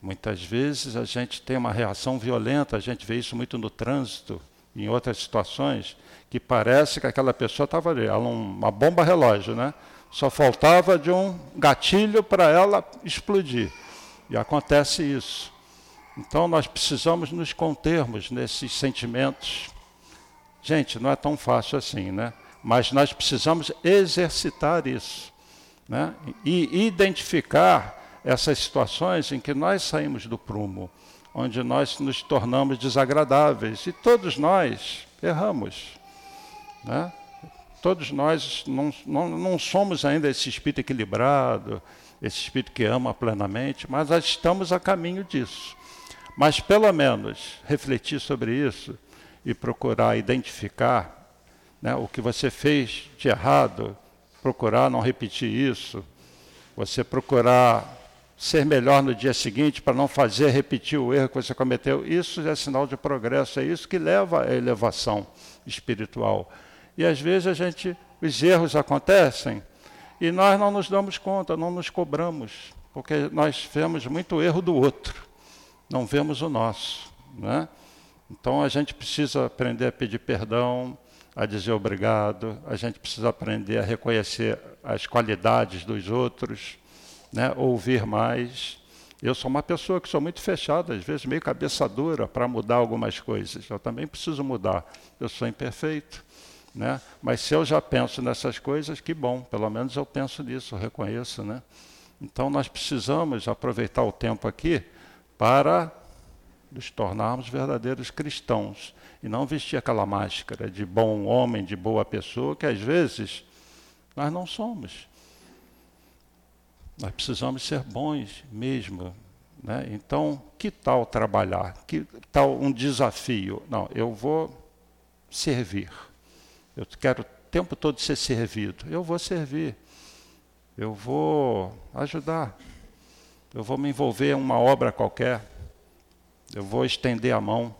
Muitas vezes a gente tem uma reação violenta, a gente vê isso muito no trânsito, em outras situações, que parece que aquela pessoa estava ali, ela uma bomba relógio, né? Só faltava de um gatilho para ela explodir. E acontece isso. Então nós precisamos nos contermos nesses sentimentos. Gente, não é tão fácil assim, né? Mas nós precisamos exercitar isso, né? E identificar essas situações em que nós saímos do prumo, onde nós nos tornamos desagradáveis e todos nós erramos, né? Todos nós não, não, não somos ainda esse espírito equilibrado, esse espírito que ama plenamente, mas estamos a caminho disso. Mas pelo menos refletir sobre isso e procurar identificar né, o que você fez de errado, procurar não repetir isso, você procurar ser melhor no dia seguinte para não fazer repetir o erro que você cometeu, isso é sinal de progresso, é isso que leva à elevação espiritual. E às vezes a gente, os erros acontecem e nós não nos damos conta, não nos cobramos, porque nós vemos muito erro do outro não vemos o nosso. Né? Então a gente precisa aprender a pedir perdão, a dizer obrigado, a gente precisa aprender a reconhecer as qualidades dos outros, né? ouvir mais, Eu sou uma pessoa que sou muito fechada, às vezes meio cabeça dura para mudar algumas coisas. Eu também preciso mudar. Eu sou imperfeito. Né? Mas se eu já penso nessas coisas, que bom, pelo menos eu penso nisso, eu reconheço. Né? Então nós precisamos aproveitar o tempo aqui para nos tornarmos verdadeiros cristãos e não vestir aquela máscara de bom homem, de boa pessoa, que às vezes nós não somos. Nós precisamos ser bons mesmo. Né? Então, que tal trabalhar? Que tal um desafio? Não, eu vou servir. Eu quero o tempo todo ser servido. Eu vou servir. Eu vou ajudar. Eu vou me envolver em uma obra qualquer. Eu vou estender a mão.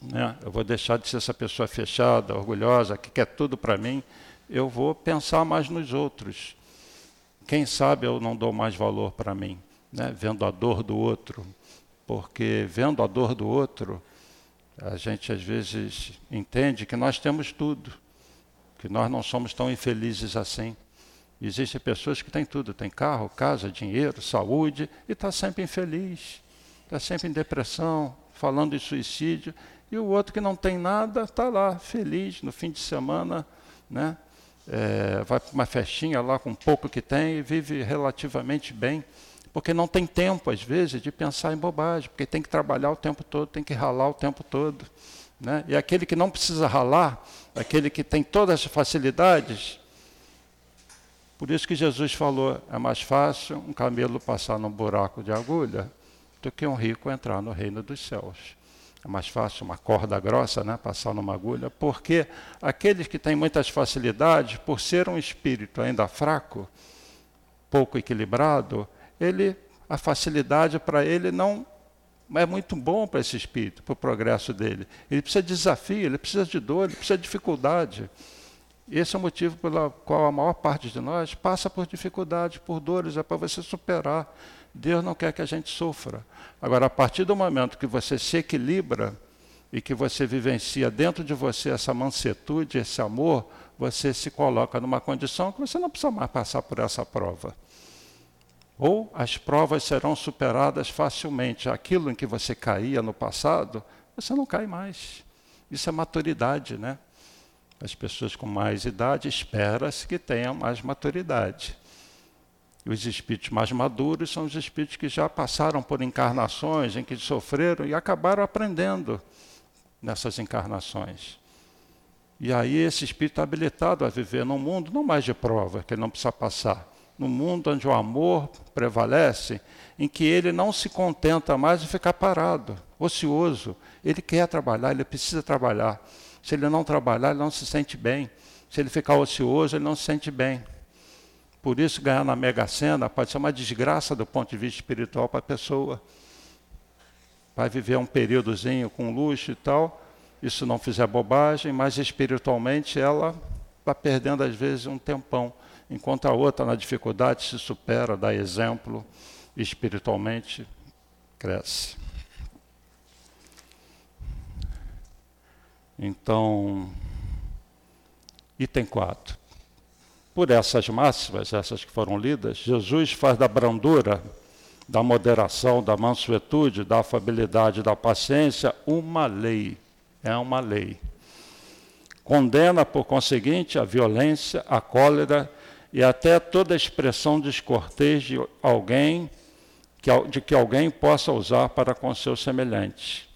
Né? Eu vou deixar de ser essa pessoa fechada, orgulhosa, que quer tudo para mim. Eu vou pensar mais nos outros. Quem sabe eu não dou mais valor para mim, né? vendo a dor do outro, porque vendo a dor do outro, a gente às vezes entende que nós temos tudo, que nós não somos tão infelizes assim. Existem pessoas que têm tudo, têm carro, casa, dinheiro, saúde, e está sempre infeliz, está sempre em depressão, falando em suicídio, e o outro que não tem nada está lá, feliz, no fim de semana, né? É, vai para uma festinha lá com pouco que tem e vive relativamente bem, porque não tem tempo, às vezes, de pensar em bobagem, porque tem que trabalhar o tempo todo, tem que ralar o tempo todo. Né? E aquele que não precisa ralar, aquele que tem todas as facilidades, por isso que Jesus falou: é mais fácil um camelo passar num buraco de agulha do que um rico entrar no reino dos céus. É mais fácil uma corda grossa, né, passar numa agulha, porque aqueles que têm muitas facilidades, por ser um espírito ainda fraco, pouco equilibrado, ele a facilidade para ele não é muito bom para esse espírito, para o progresso dele. Ele precisa de desafio, ele precisa de dor, ele precisa de dificuldade. Esse é o motivo pelo qual a maior parte de nós passa por dificuldades, por dores, é para você superar. Deus não quer que a gente sofra. Agora, a partir do momento que você se equilibra e que você vivencia dentro de você essa mansetude, esse amor, você se coloca numa condição que você não precisa mais passar por essa prova. Ou as provas serão superadas facilmente. Aquilo em que você caía no passado, você não cai mais. Isso é maturidade, né? As pessoas com mais idade espera-se que tenham mais maturidade. E os espíritos mais maduros são os espíritos que já passaram por encarnações em que sofreram e acabaram aprendendo nessas encarnações. E aí esse espírito é habilitado a viver num mundo não mais de prova, que ele não precisa passar, num mundo onde o amor prevalece, em que ele não se contenta mais de ficar parado, ocioso. Ele quer trabalhar, ele precisa trabalhar. Se ele não trabalhar, ele não se sente bem. Se ele ficar ocioso, ele não se sente bem. Por isso, ganhar na Mega Sena pode ser uma desgraça do ponto de vista espiritual para a pessoa. Vai viver um períodozinho com luxo e tal, isso não fizer bobagem, mas espiritualmente ela está perdendo às vezes um tempão, enquanto a outra na dificuldade se supera, dá exemplo, espiritualmente cresce. Então, item 4. Por essas máximas, essas que foram lidas, Jesus faz da brandura, da moderação, da mansuetude, da afabilidade, da paciência, uma lei. É uma lei. Condena, por conseguinte, a violência, a cólera e até toda expressão descortês de alguém, de que alguém possa usar para com seus semelhantes.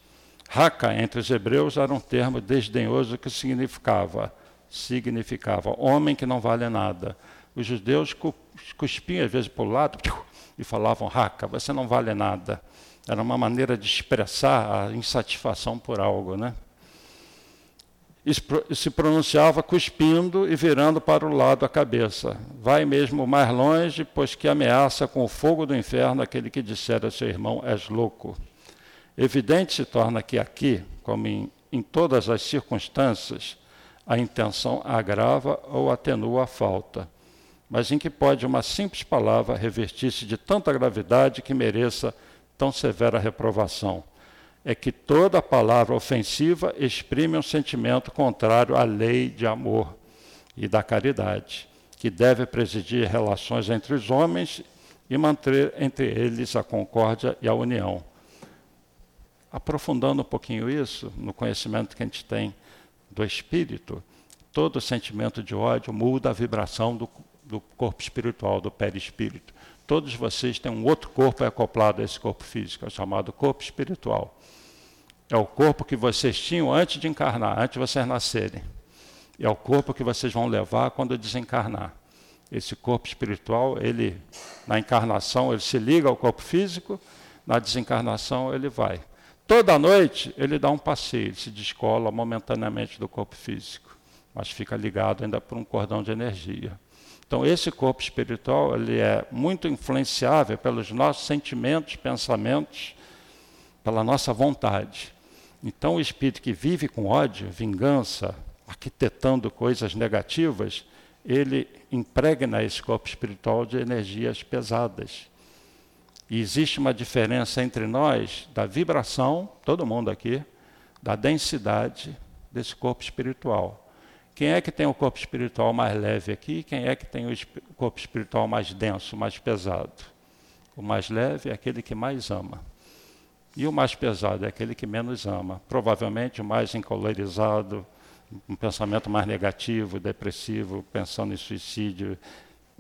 Raca, entre os hebreus, era um termo desdenhoso que significava significava homem que não vale nada. Os judeus cuspiam às vezes para o lado e falavam, raca, você não vale nada. Era uma maneira de expressar a insatisfação por algo, né? E se pronunciava cuspindo e virando para o lado a cabeça. Vai mesmo mais longe, pois que ameaça com o fogo do inferno aquele que disser a seu irmão, és louco. Evidente se torna que aqui, como em, em todas as circunstâncias, a intenção agrava ou atenua a falta, mas em que pode uma simples palavra revertir-se de tanta gravidade que mereça tão severa reprovação. É que toda palavra ofensiva exprime um sentimento contrário à lei de amor e da caridade, que deve presidir relações entre os homens e manter entre eles a concórdia e a união. Aprofundando um pouquinho isso, no conhecimento que a gente tem do espírito, todo sentimento de ódio muda a vibração do, do corpo espiritual, do perispírito. Todos vocês têm um outro corpo acoplado a esse corpo físico, é chamado corpo espiritual. É o corpo que vocês tinham antes de encarnar, antes de vocês nascerem. É o corpo que vocês vão levar quando desencarnar. Esse corpo espiritual, ele na encarnação ele se liga ao corpo físico, na desencarnação ele vai. Toda noite ele dá um passeio, ele se descola momentaneamente do corpo físico, mas fica ligado ainda por um cordão de energia. Então esse corpo espiritual ele é muito influenciável pelos nossos sentimentos, pensamentos, pela nossa vontade. Então o espírito que vive com ódio, vingança, arquitetando coisas negativas, ele impregna esse corpo espiritual de energias pesadas. E existe uma diferença entre nós da vibração, todo mundo aqui, da densidade desse corpo espiritual. Quem é que tem o corpo espiritual mais leve aqui? Quem é que tem o corpo espiritual mais denso, mais pesado? O mais leve é aquele que mais ama. E o mais pesado é aquele que menos ama. Provavelmente o mais encolorizado, um pensamento mais negativo, depressivo, pensando em suicídio.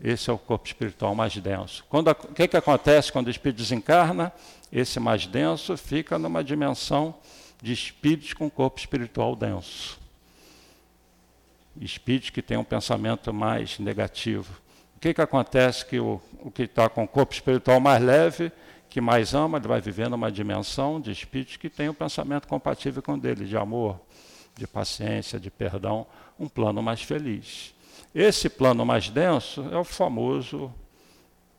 Esse é o corpo espiritual mais denso. Quando, o que, que acontece quando o espírito desencarna? Esse mais denso fica numa dimensão de espíritos com corpo espiritual denso. Espíritos que têm um pensamento mais negativo. O que, que acontece que o, o que está com o corpo espiritual mais leve que mais ama, ele vai viver numa dimensão de espírito que tem um pensamento compatível com o dele, de amor, de paciência, de perdão, um plano mais feliz. Esse plano mais denso é o famoso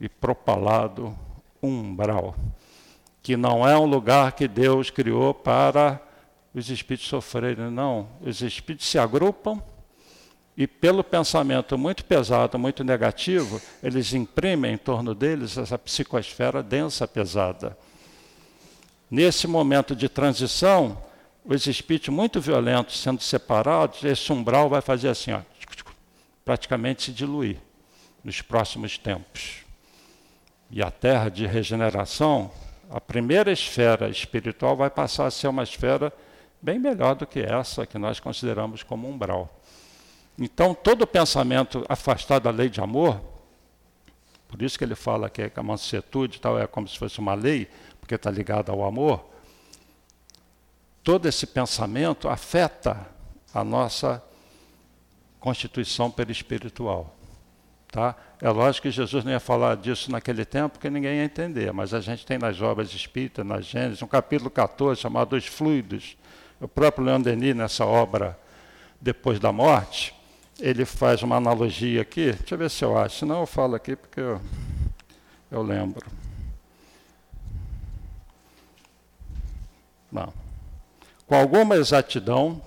e propalado umbral, que não é um lugar que Deus criou para os espíritos sofrerem, não. Os espíritos se agrupam e pelo pensamento muito pesado, muito negativo, eles imprimem em torno deles essa psicosfera densa, pesada. Nesse momento de transição, os espíritos muito violentos sendo separados, esse umbral vai fazer assim, ó, praticamente se diluir nos próximos tempos. E a terra de regeneração, a primeira esfera espiritual vai passar a ser uma esfera bem melhor do que essa que nós consideramos como umbral. Então, todo pensamento afastado da lei de amor, por isso que ele fala que a mansuetude tal é como se fosse uma lei, porque está ligada ao amor, todo esse pensamento afeta a nossa constituição perispiritual. Tá? É lógico que Jesus não ia falar disso naquele tempo, porque ninguém ia entender, mas a gente tem nas obras espíritas, nas Gênesis, um capítulo 14 chamado Os Fluidos. O próprio Leon Denis, nessa obra Depois da Morte, ele faz uma analogia aqui, deixa eu ver se eu acho, senão eu falo aqui porque eu, eu lembro. Não. Com alguma exatidão,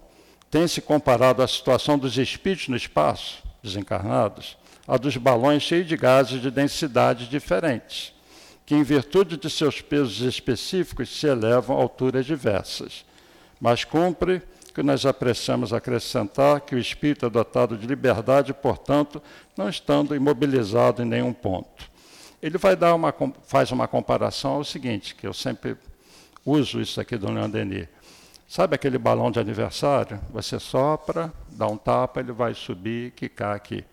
tem-se comparado a situação dos espíritos no espaço, desencarnados, a dos balões cheios de gases de densidades diferentes, que, em virtude de seus pesos específicos, se elevam a alturas diversas. Mas cumpre que nós apressamos acrescentar que o espírito é dotado de liberdade, portanto, não estando imobilizado em nenhum ponto. Ele vai dar uma, faz uma comparação ao seguinte, que eu sempre uso isso aqui do Leon Denis. Sabe aquele balão de aniversário? Você sopra, dá um tapa, ele vai subir, quicar aqui.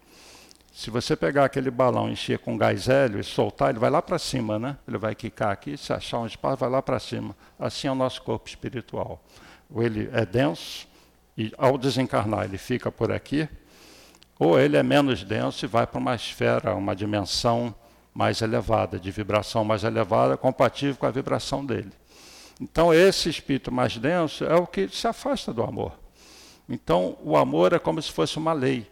Se você pegar aquele balão, encher com gás hélio e soltar, ele vai lá para cima, né? Ele vai quicar aqui, se achar um espaço, vai lá para cima. Assim é o nosso corpo espiritual ou ele é denso e ao desencarnar ele fica por aqui, ou ele é menos denso e vai para uma esfera, uma dimensão mais elevada, de vibração mais elevada, compatível com a vibração dele. Então, esse espírito mais denso é o que se afasta do amor. Então, o amor é como se fosse uma lei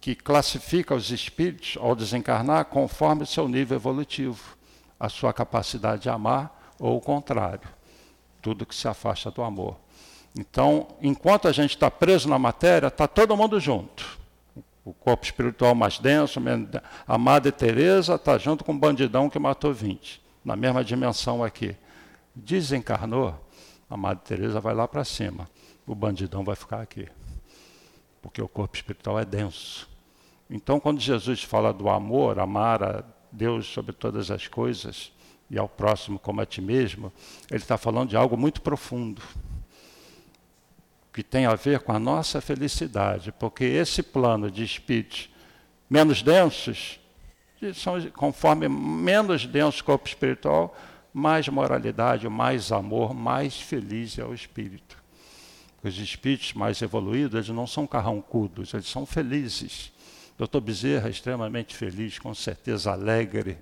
que classifica os espíritos ao desencarnar conforme o seu nível evolutivo, a sua capacidade de amar ou o contrário, tudo que se afasta do amor. Então, enquanto a gente está preso na matéria, está todo mundo junto. O corpo espiritual mais denso, a Madre Teresa está junto com o bandidão que matou 20, na mesma dimensão aqui. Desencarnou, a Madre Teresa vai lá para cima, o bandidão vai ficar aqui, porque o corpo espiritual é denso. Então, quando Jesus fala do amor, amar a Deus sobre todas as coisas e ao próximo como a ti mesmo, ele está falando de algo muito profundo, que tem a ver com a nossa felicidade, porque esse plano de espíritos menos densos, são, conforme menos denso o corpo espiritual, mais moralidade, mais amor, mais feliz é o espírito. Os espíritos mais evoluídos, eles não são carrancudos, eles são felizes. Doutor Bezerra é extremamente feliz, com certeza alegre,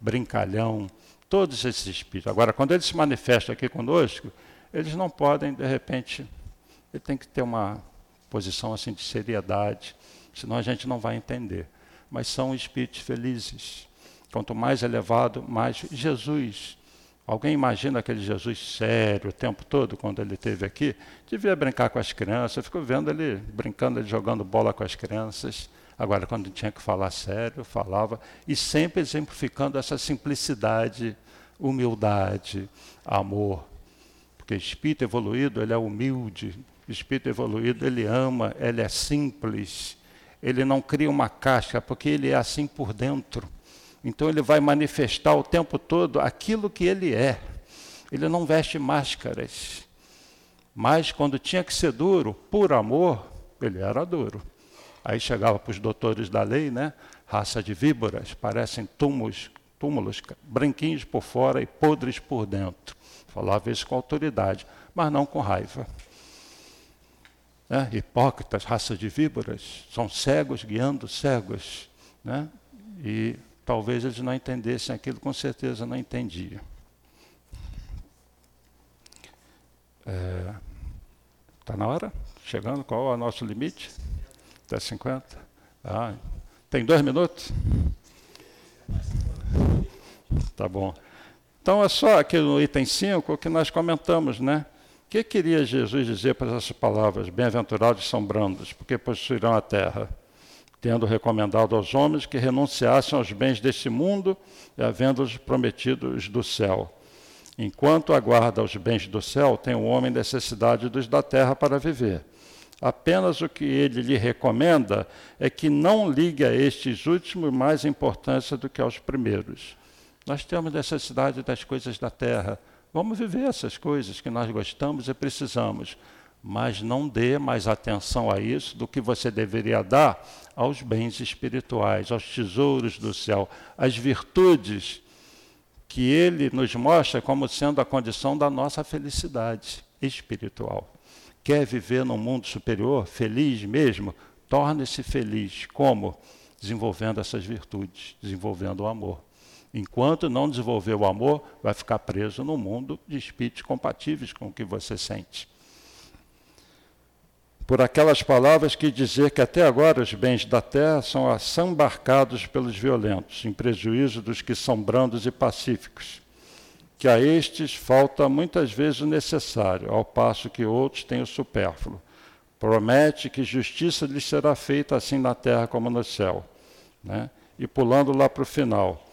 brincalhão, todos esses espíritos. Agora, quando eles se manifestam aqui conosco, eles não podem, de repente, ele tem que ter uma posição assim de seriedade, senão a gente não vai entender. Mas são espíritos felizes. Quanto mais elevado, mais Jesus. Alguém imagina aquele Jesus sério o tempo todo, quando ele esteve aqui? Devia brincar com as crianças. Eu fico vendo ele brincando, ele jogando bola com as crianças. Agora, quando tinha que falar sério, falava, e sempre exemplificando essa simplicidade, humildade, amor. Porque espírito evoluído, ele é humilde, espírito evoluído, ele ama, ele é simples, ele não cria uma casca, porque ele é assim por dentro. Então ele vai manifestar o tempo todo aquilo que ele é. Ele não veste máscaras. Mas quando tinha que ser duro, por amor, ele era duro. Aí chegava para os doutores da lei, né? Raça de víboras, parecem túmulos, túmulos branquinhos por fora e podres por dentro. Falava isso com autoridade, mas não com raiva. Né? Hipócritas, raça de víboras, são cegos guiando cegos. Né? E talvez eles não entendessem aquilo, com certeza não entendiam. Está é, tá na hora? Chegando? Qual é o nosso limite? Até 50? Ah, tem dois minutos? Tá bom. Então é só aqui no item 5 que nós comentamos, né? O que queria Jesus dizer para essas palavras? Bem-aventurados são brandos, porque possuirão a terra, tendo recomendado aos homens que renunciassem aos bens deste mundo e havendo-os prometido os do céu. Enquanto aguarda os bens do céu, tem o homem necessidade dos da terra para viver. Apenas o que ele lhe recomenda é que não ligue a estes últimos mais importância do que aos primeiros. Nós temos necessidade das coisas da terra. Vamos viver essas coisas que nós gostamos e precisamos, mas não dê mais atenção a isso do que você deveria dar aos bens espirituais, aos tesouros do céu, às virtudes que ele nos mostra como sendo a condição da nossa felicidade espiritual quer viver num mundo superior, feliz mesmo, torne-se feliz. Como? Desenvolvendo essas virtudes, desenvolvendo o amor. Enquanto não desenvolver o amor, vai ficar preso no mundo de espíritos compatíveis com o que você sente. Por aquelas palavras que dizer que até agora os bens da terra são assambarcados pelos violentos, em prejuízo dos que são brandos e pacíficos que a estes falta muitas vezes o necessário, ao passo que outros têm o supérfluo. Promete que justiça lhes será feita assim na terra como no céu. Né? E pulando lá para o final.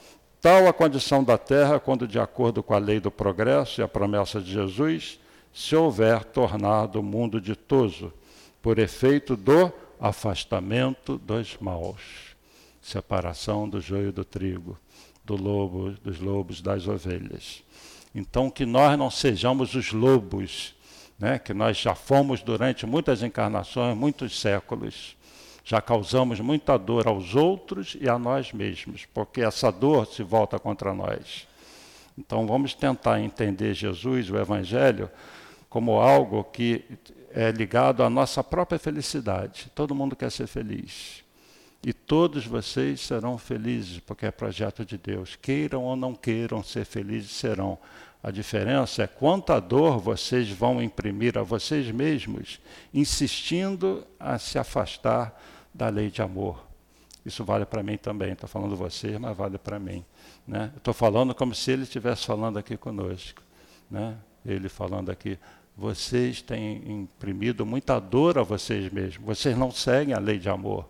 Tal a condição da terra quando, de acordo com a lei do progresso e a promessa de Jesus, se houver tornado o mundo ditoso, por efeito do afastamento dos maus, separação do joio do trigo, do lobo, dos lobos das ovelhas. Então, que nós não sejamos os lobos, né, que nós já fomos durante muitas encarnações, muitos séculos. Já causamos muita dor aos outros e a nós mesmos, porque essa dor se volta contra nós. Então, vamos tentar entender Jesus, o Evangelho, como algo que é ligado à nossa própria felicidade. Todo mundo quer ser feliz. E todos vocês serão felizes, porque é projeto de Deus. Queiram ou não queiram ser felizes, serão. A diferença é quanta dor vocês vão imprimir a vocês mesmos, insistindo a se afastar da lei de amor. Isso vale para mim também. Estou falando vocês, mas vale para mim. Né? Estou falando como se ele estivesse falando aqui conosco. Né? Ele falando aqui, vocês têm imprimido muita dor a vocês mesmos. Vocês não seguem a lei de amor.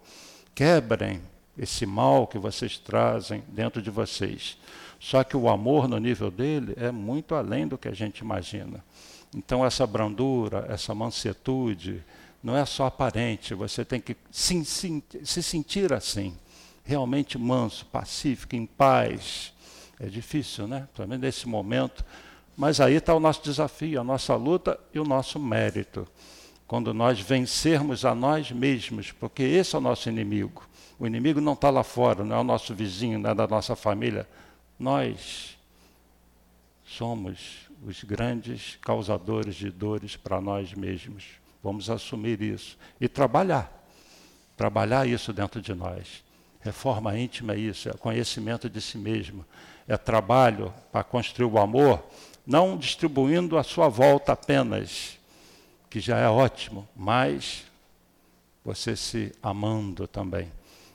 Quebrem esse mal que vocês trazem dentro de vocês. Só que o amor no nível dele é muito além do que a gente imagina. Então essa brandura, essa mansetude, não é só aparente, você tem que se, se, se sentir assim. realmente manso, pacífico, em paz. É difícil, né? Também nesse momento. Mas aí está o nosso desafio, a nossa luta e o nosso mérito. Quando nós vencermos a nós mesmos, porque esse é o nosso inimigo. O inimigo não está lá fora, não é o nosso vizinho, não é da nossa família. Nós somos os grandes causadores de dores para nós mesmos. Vamos assumir isso e trabalhar. Trabalhar isso dentro de nós. Reforma íntima é isso, é conhecimento de si mesmo. É trabalho para construir o amor, não distribuindo a sua volta apenas, que já é ótimo, mas você se amando também.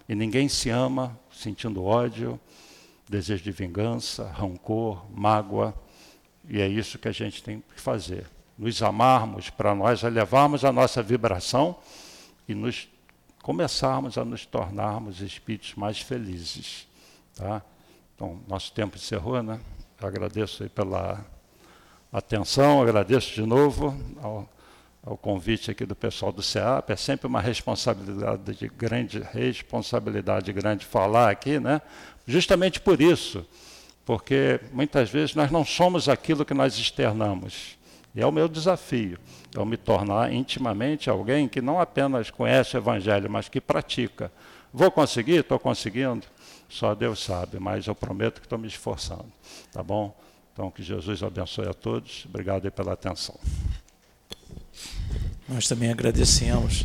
E ninguém se ama sentindo ódio, desejo de vingança, rancor, mágoa. E é isso que a gente tem que fazer. Nos amarmos para nós elevarmos a nossa vibração e nos começarmos a nos tornarmos espíritos mais felizes. Tá? Então, nosso tempo encerrou, né? Eu agradeço aí pela atenção, agradeço de novo ao, ao convite aqui do pessoal do CEAP. É sempre uma responsabilidade de grande responsabilidade grande falar aqui, né? Justamente por isso, porque muitas vezes nós não somos aquilo que nós externamos. E é o meu desafio, eu me tornar intimamente alguém que não apenas conhece o Evangelho, mas que pratica. Vou conseguir? Estou conseguindo? Só Deus sabe, mas eu prometo que estou me esforçando. Tá bom? Então, que Jesus abençoe a todos. Obrigado pela atenção. Nós também agradecemos,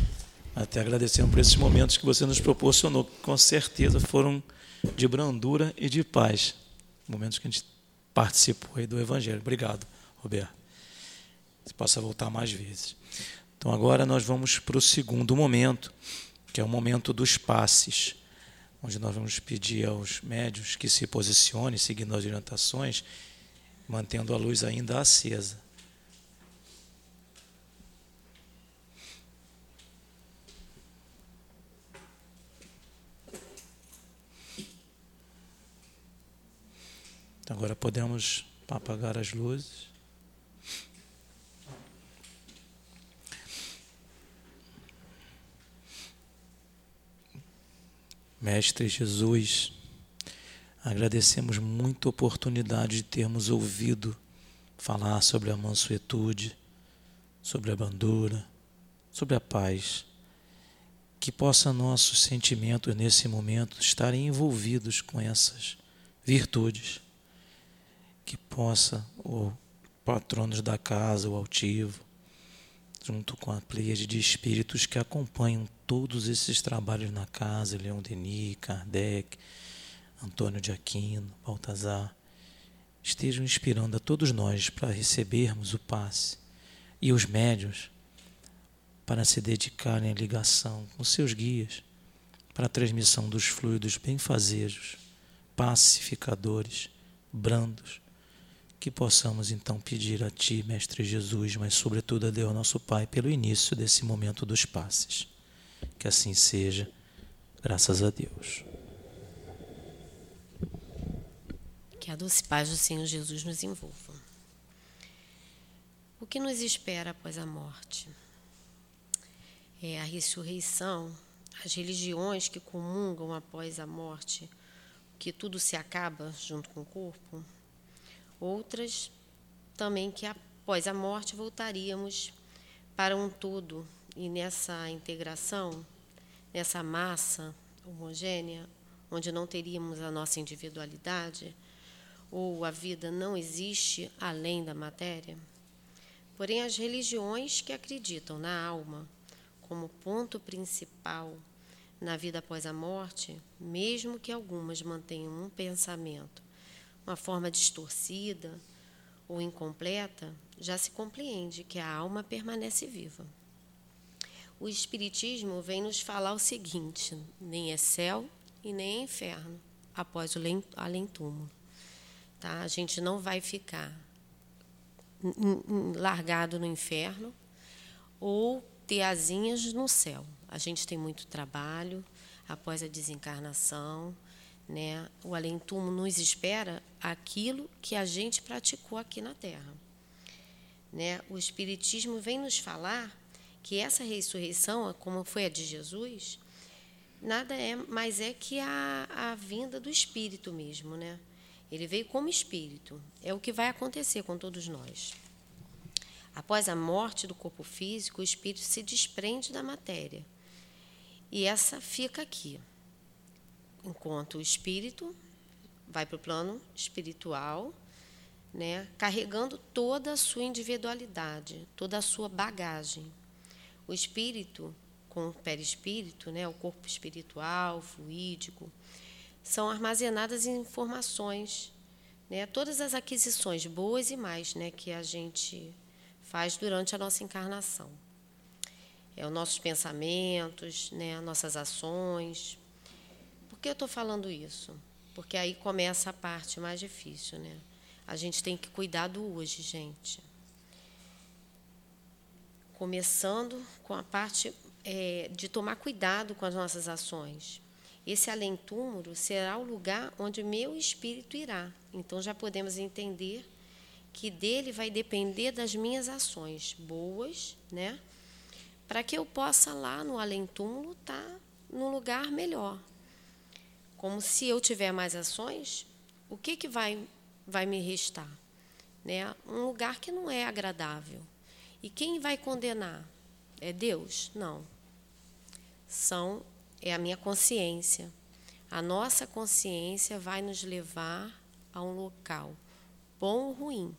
até agradecemos por esses momentos que você nos proporcionou, que com certeza foram de brandura e de paz. Momentos que a gente participou aí do Evangelho. Obrigado, Roberto. Você possa voltar mais vezes. Então agora nós vamos para o segundo momento, que é o momento dos passes, onde nós vamos pedir aos médios que se posicionem seguindo as orientações, mantendo a luz ainda acesa. Agora podemos apagar as luzes. Mestre Jesus, agradecemos muito a oportunidade de termos ouvido falar sobre a mansuetude, sobre a bandura, sobre a paz. Que possa nossos sentimentos nesse momento estarem envolvidos com essas virtudes que possa o patronos da casa, o altivo, junto com a pleiade de espíritos que acompanham todos esses trabalhos na casa, Leão Denis, Kardec, Antônio de Aquino, Baltazar, estejam inspirando a todos nós para recebermos o passe e os médios para se dedicarem à ligação com seus guias para a transmissão dos fluidos benfazejos, pacificadores, brandos, que possamos então pedir a Ti, Mestre Jesus, mas sobretudo a Deus nosso Pai, pelo início desse momento dos passes. Que assim seja, graças a Deus. Que a doce paz do Senhor Jesus nos envolva. O que nos espera após a morte? É a ressurreição, as religiões que comungam após a morte, que tudo se acaba junto com o corpo outras também que após a morte voltaríamos para um todo e nessa integração, nessa massa homogênea, onde não teríamos a nossa individualidade, ou a vida não existe além da matéria. Porém, as religiões que acreditam na alma como ponto principal na vida após a morte, mesmo que algumas mantenham um pensamento uma forma distorcida ou incompleta, já se compreende que a alma permanece viva. O Espiritismo vem nos falar o seguinte: nem é céu e nem é inferno após o além-túmulo. Tá? A gente não vai ficar largado no inferno ou ter asinhas no céu. A gente tem muito trabalho após a desencarnação, né? O além-túmulo nos espera aquilo que a gente praticou aqui na Terra. Né? O Espiritismo vem nos falar que essa ressurreição, como foi a de Jesus, nada é mais é que a, a vinda do Espírito mesmo, né? Ele veio como Espírito. É o que vai acontecer com todos nós. Após a morte do corpo físico, o Espírito se desprende da matéria. E essa fica aqui. Enquanto o Espírito vai para o plano espiritual, né, carregando toda a sua individualidade, toda a sua bagagem. O espírito com o perispírito, né, o corpo espiritual, fluídico, são armazenadas informações, né, todas as aquisições boas e mais, né, que a gente faz durante a nossa encarnação. É os nossos pensamentos, né, nossas ações. Por que eu estou falando isso? Porque aí começa a parte mais difícil, né? A gente tem que cuidar do hoje, gente. Começando com a parte é, de tomar cuidado com as nossas ações. Esse além-túmulo será o lugar onde meu espírito irá. Então já podemos entender que dele vai depender das minhas ações boas, né? Para que eu possa lá no além-túmulo estar tá num lugar melhor. Como se eu tiver mais ações, o que, que vai, vai me restar? Né? Um lugar que não é agradável. E quem vai condenar? É Deus? Não são é a minha consciência. A nossa consciência vai nos levar a um local, bom ou ruim,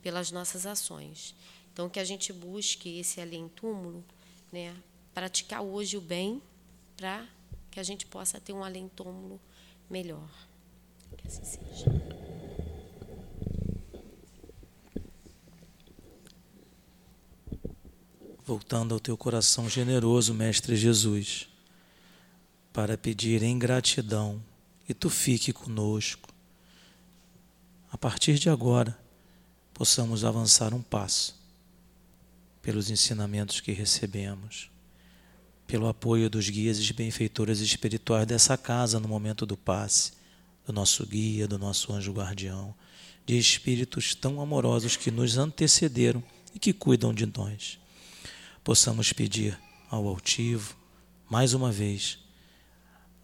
pelas nossas ações. Então, que a gente busque esse além-túmulo, né, praticar hoje o bem, para que a gente possa ter um além-túmulo melhor. Que assim seja. voltando ao teu coração generoso, Mestre Jesus, para pedir em gratidão que tu fique conosco. A partir de agora, possamos avançar um passo pelos ensinamentos que recebemos, pelo apoio dos guias e benfeitores espirituais dessa casa no momento do passe, do nosso guia, do nosso anjo guardião, de espíritos tão amorosos que nos antecederam e que cuidam de nós possamos pedir ao altivo, mais uma vez,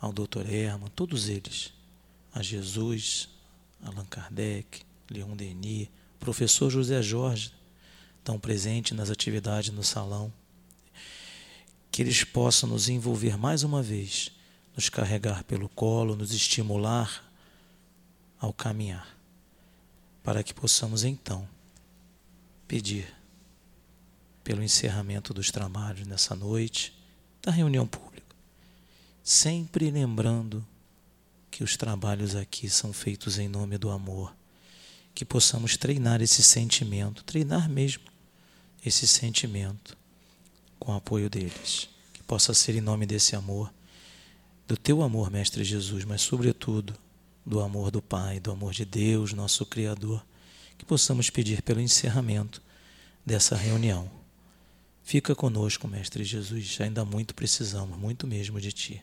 ao Dr. Herman, todos eles, a Jesus, Allan Kardec, Leon Denis, professor José Jorge, tão presente nas atividades no salão, que eles possam nos envolver mais uma vez, nos carregar pelo colo, nos estimular ao caminhar, para que possamos então pedir pelo encerramento dos trabalhos nessa noite, da reunião pública. Sempre lembrando que os trabalhos aqui são feitos em nome do amor. Que possamos treinar esse sentimento, treinar mesmo esse sentimento com o apoio deles. Que possa ser em nome desse amor, do teu amor, Mestre Jesus, mas sobretudo do amor do Pai, do amor de Deus, nosso Criador, que possamos pedir pelo encerramento dessa reunião. Fica conosco, Mestre Jesus, ainda muito precisamos, muito mesmo de Ti.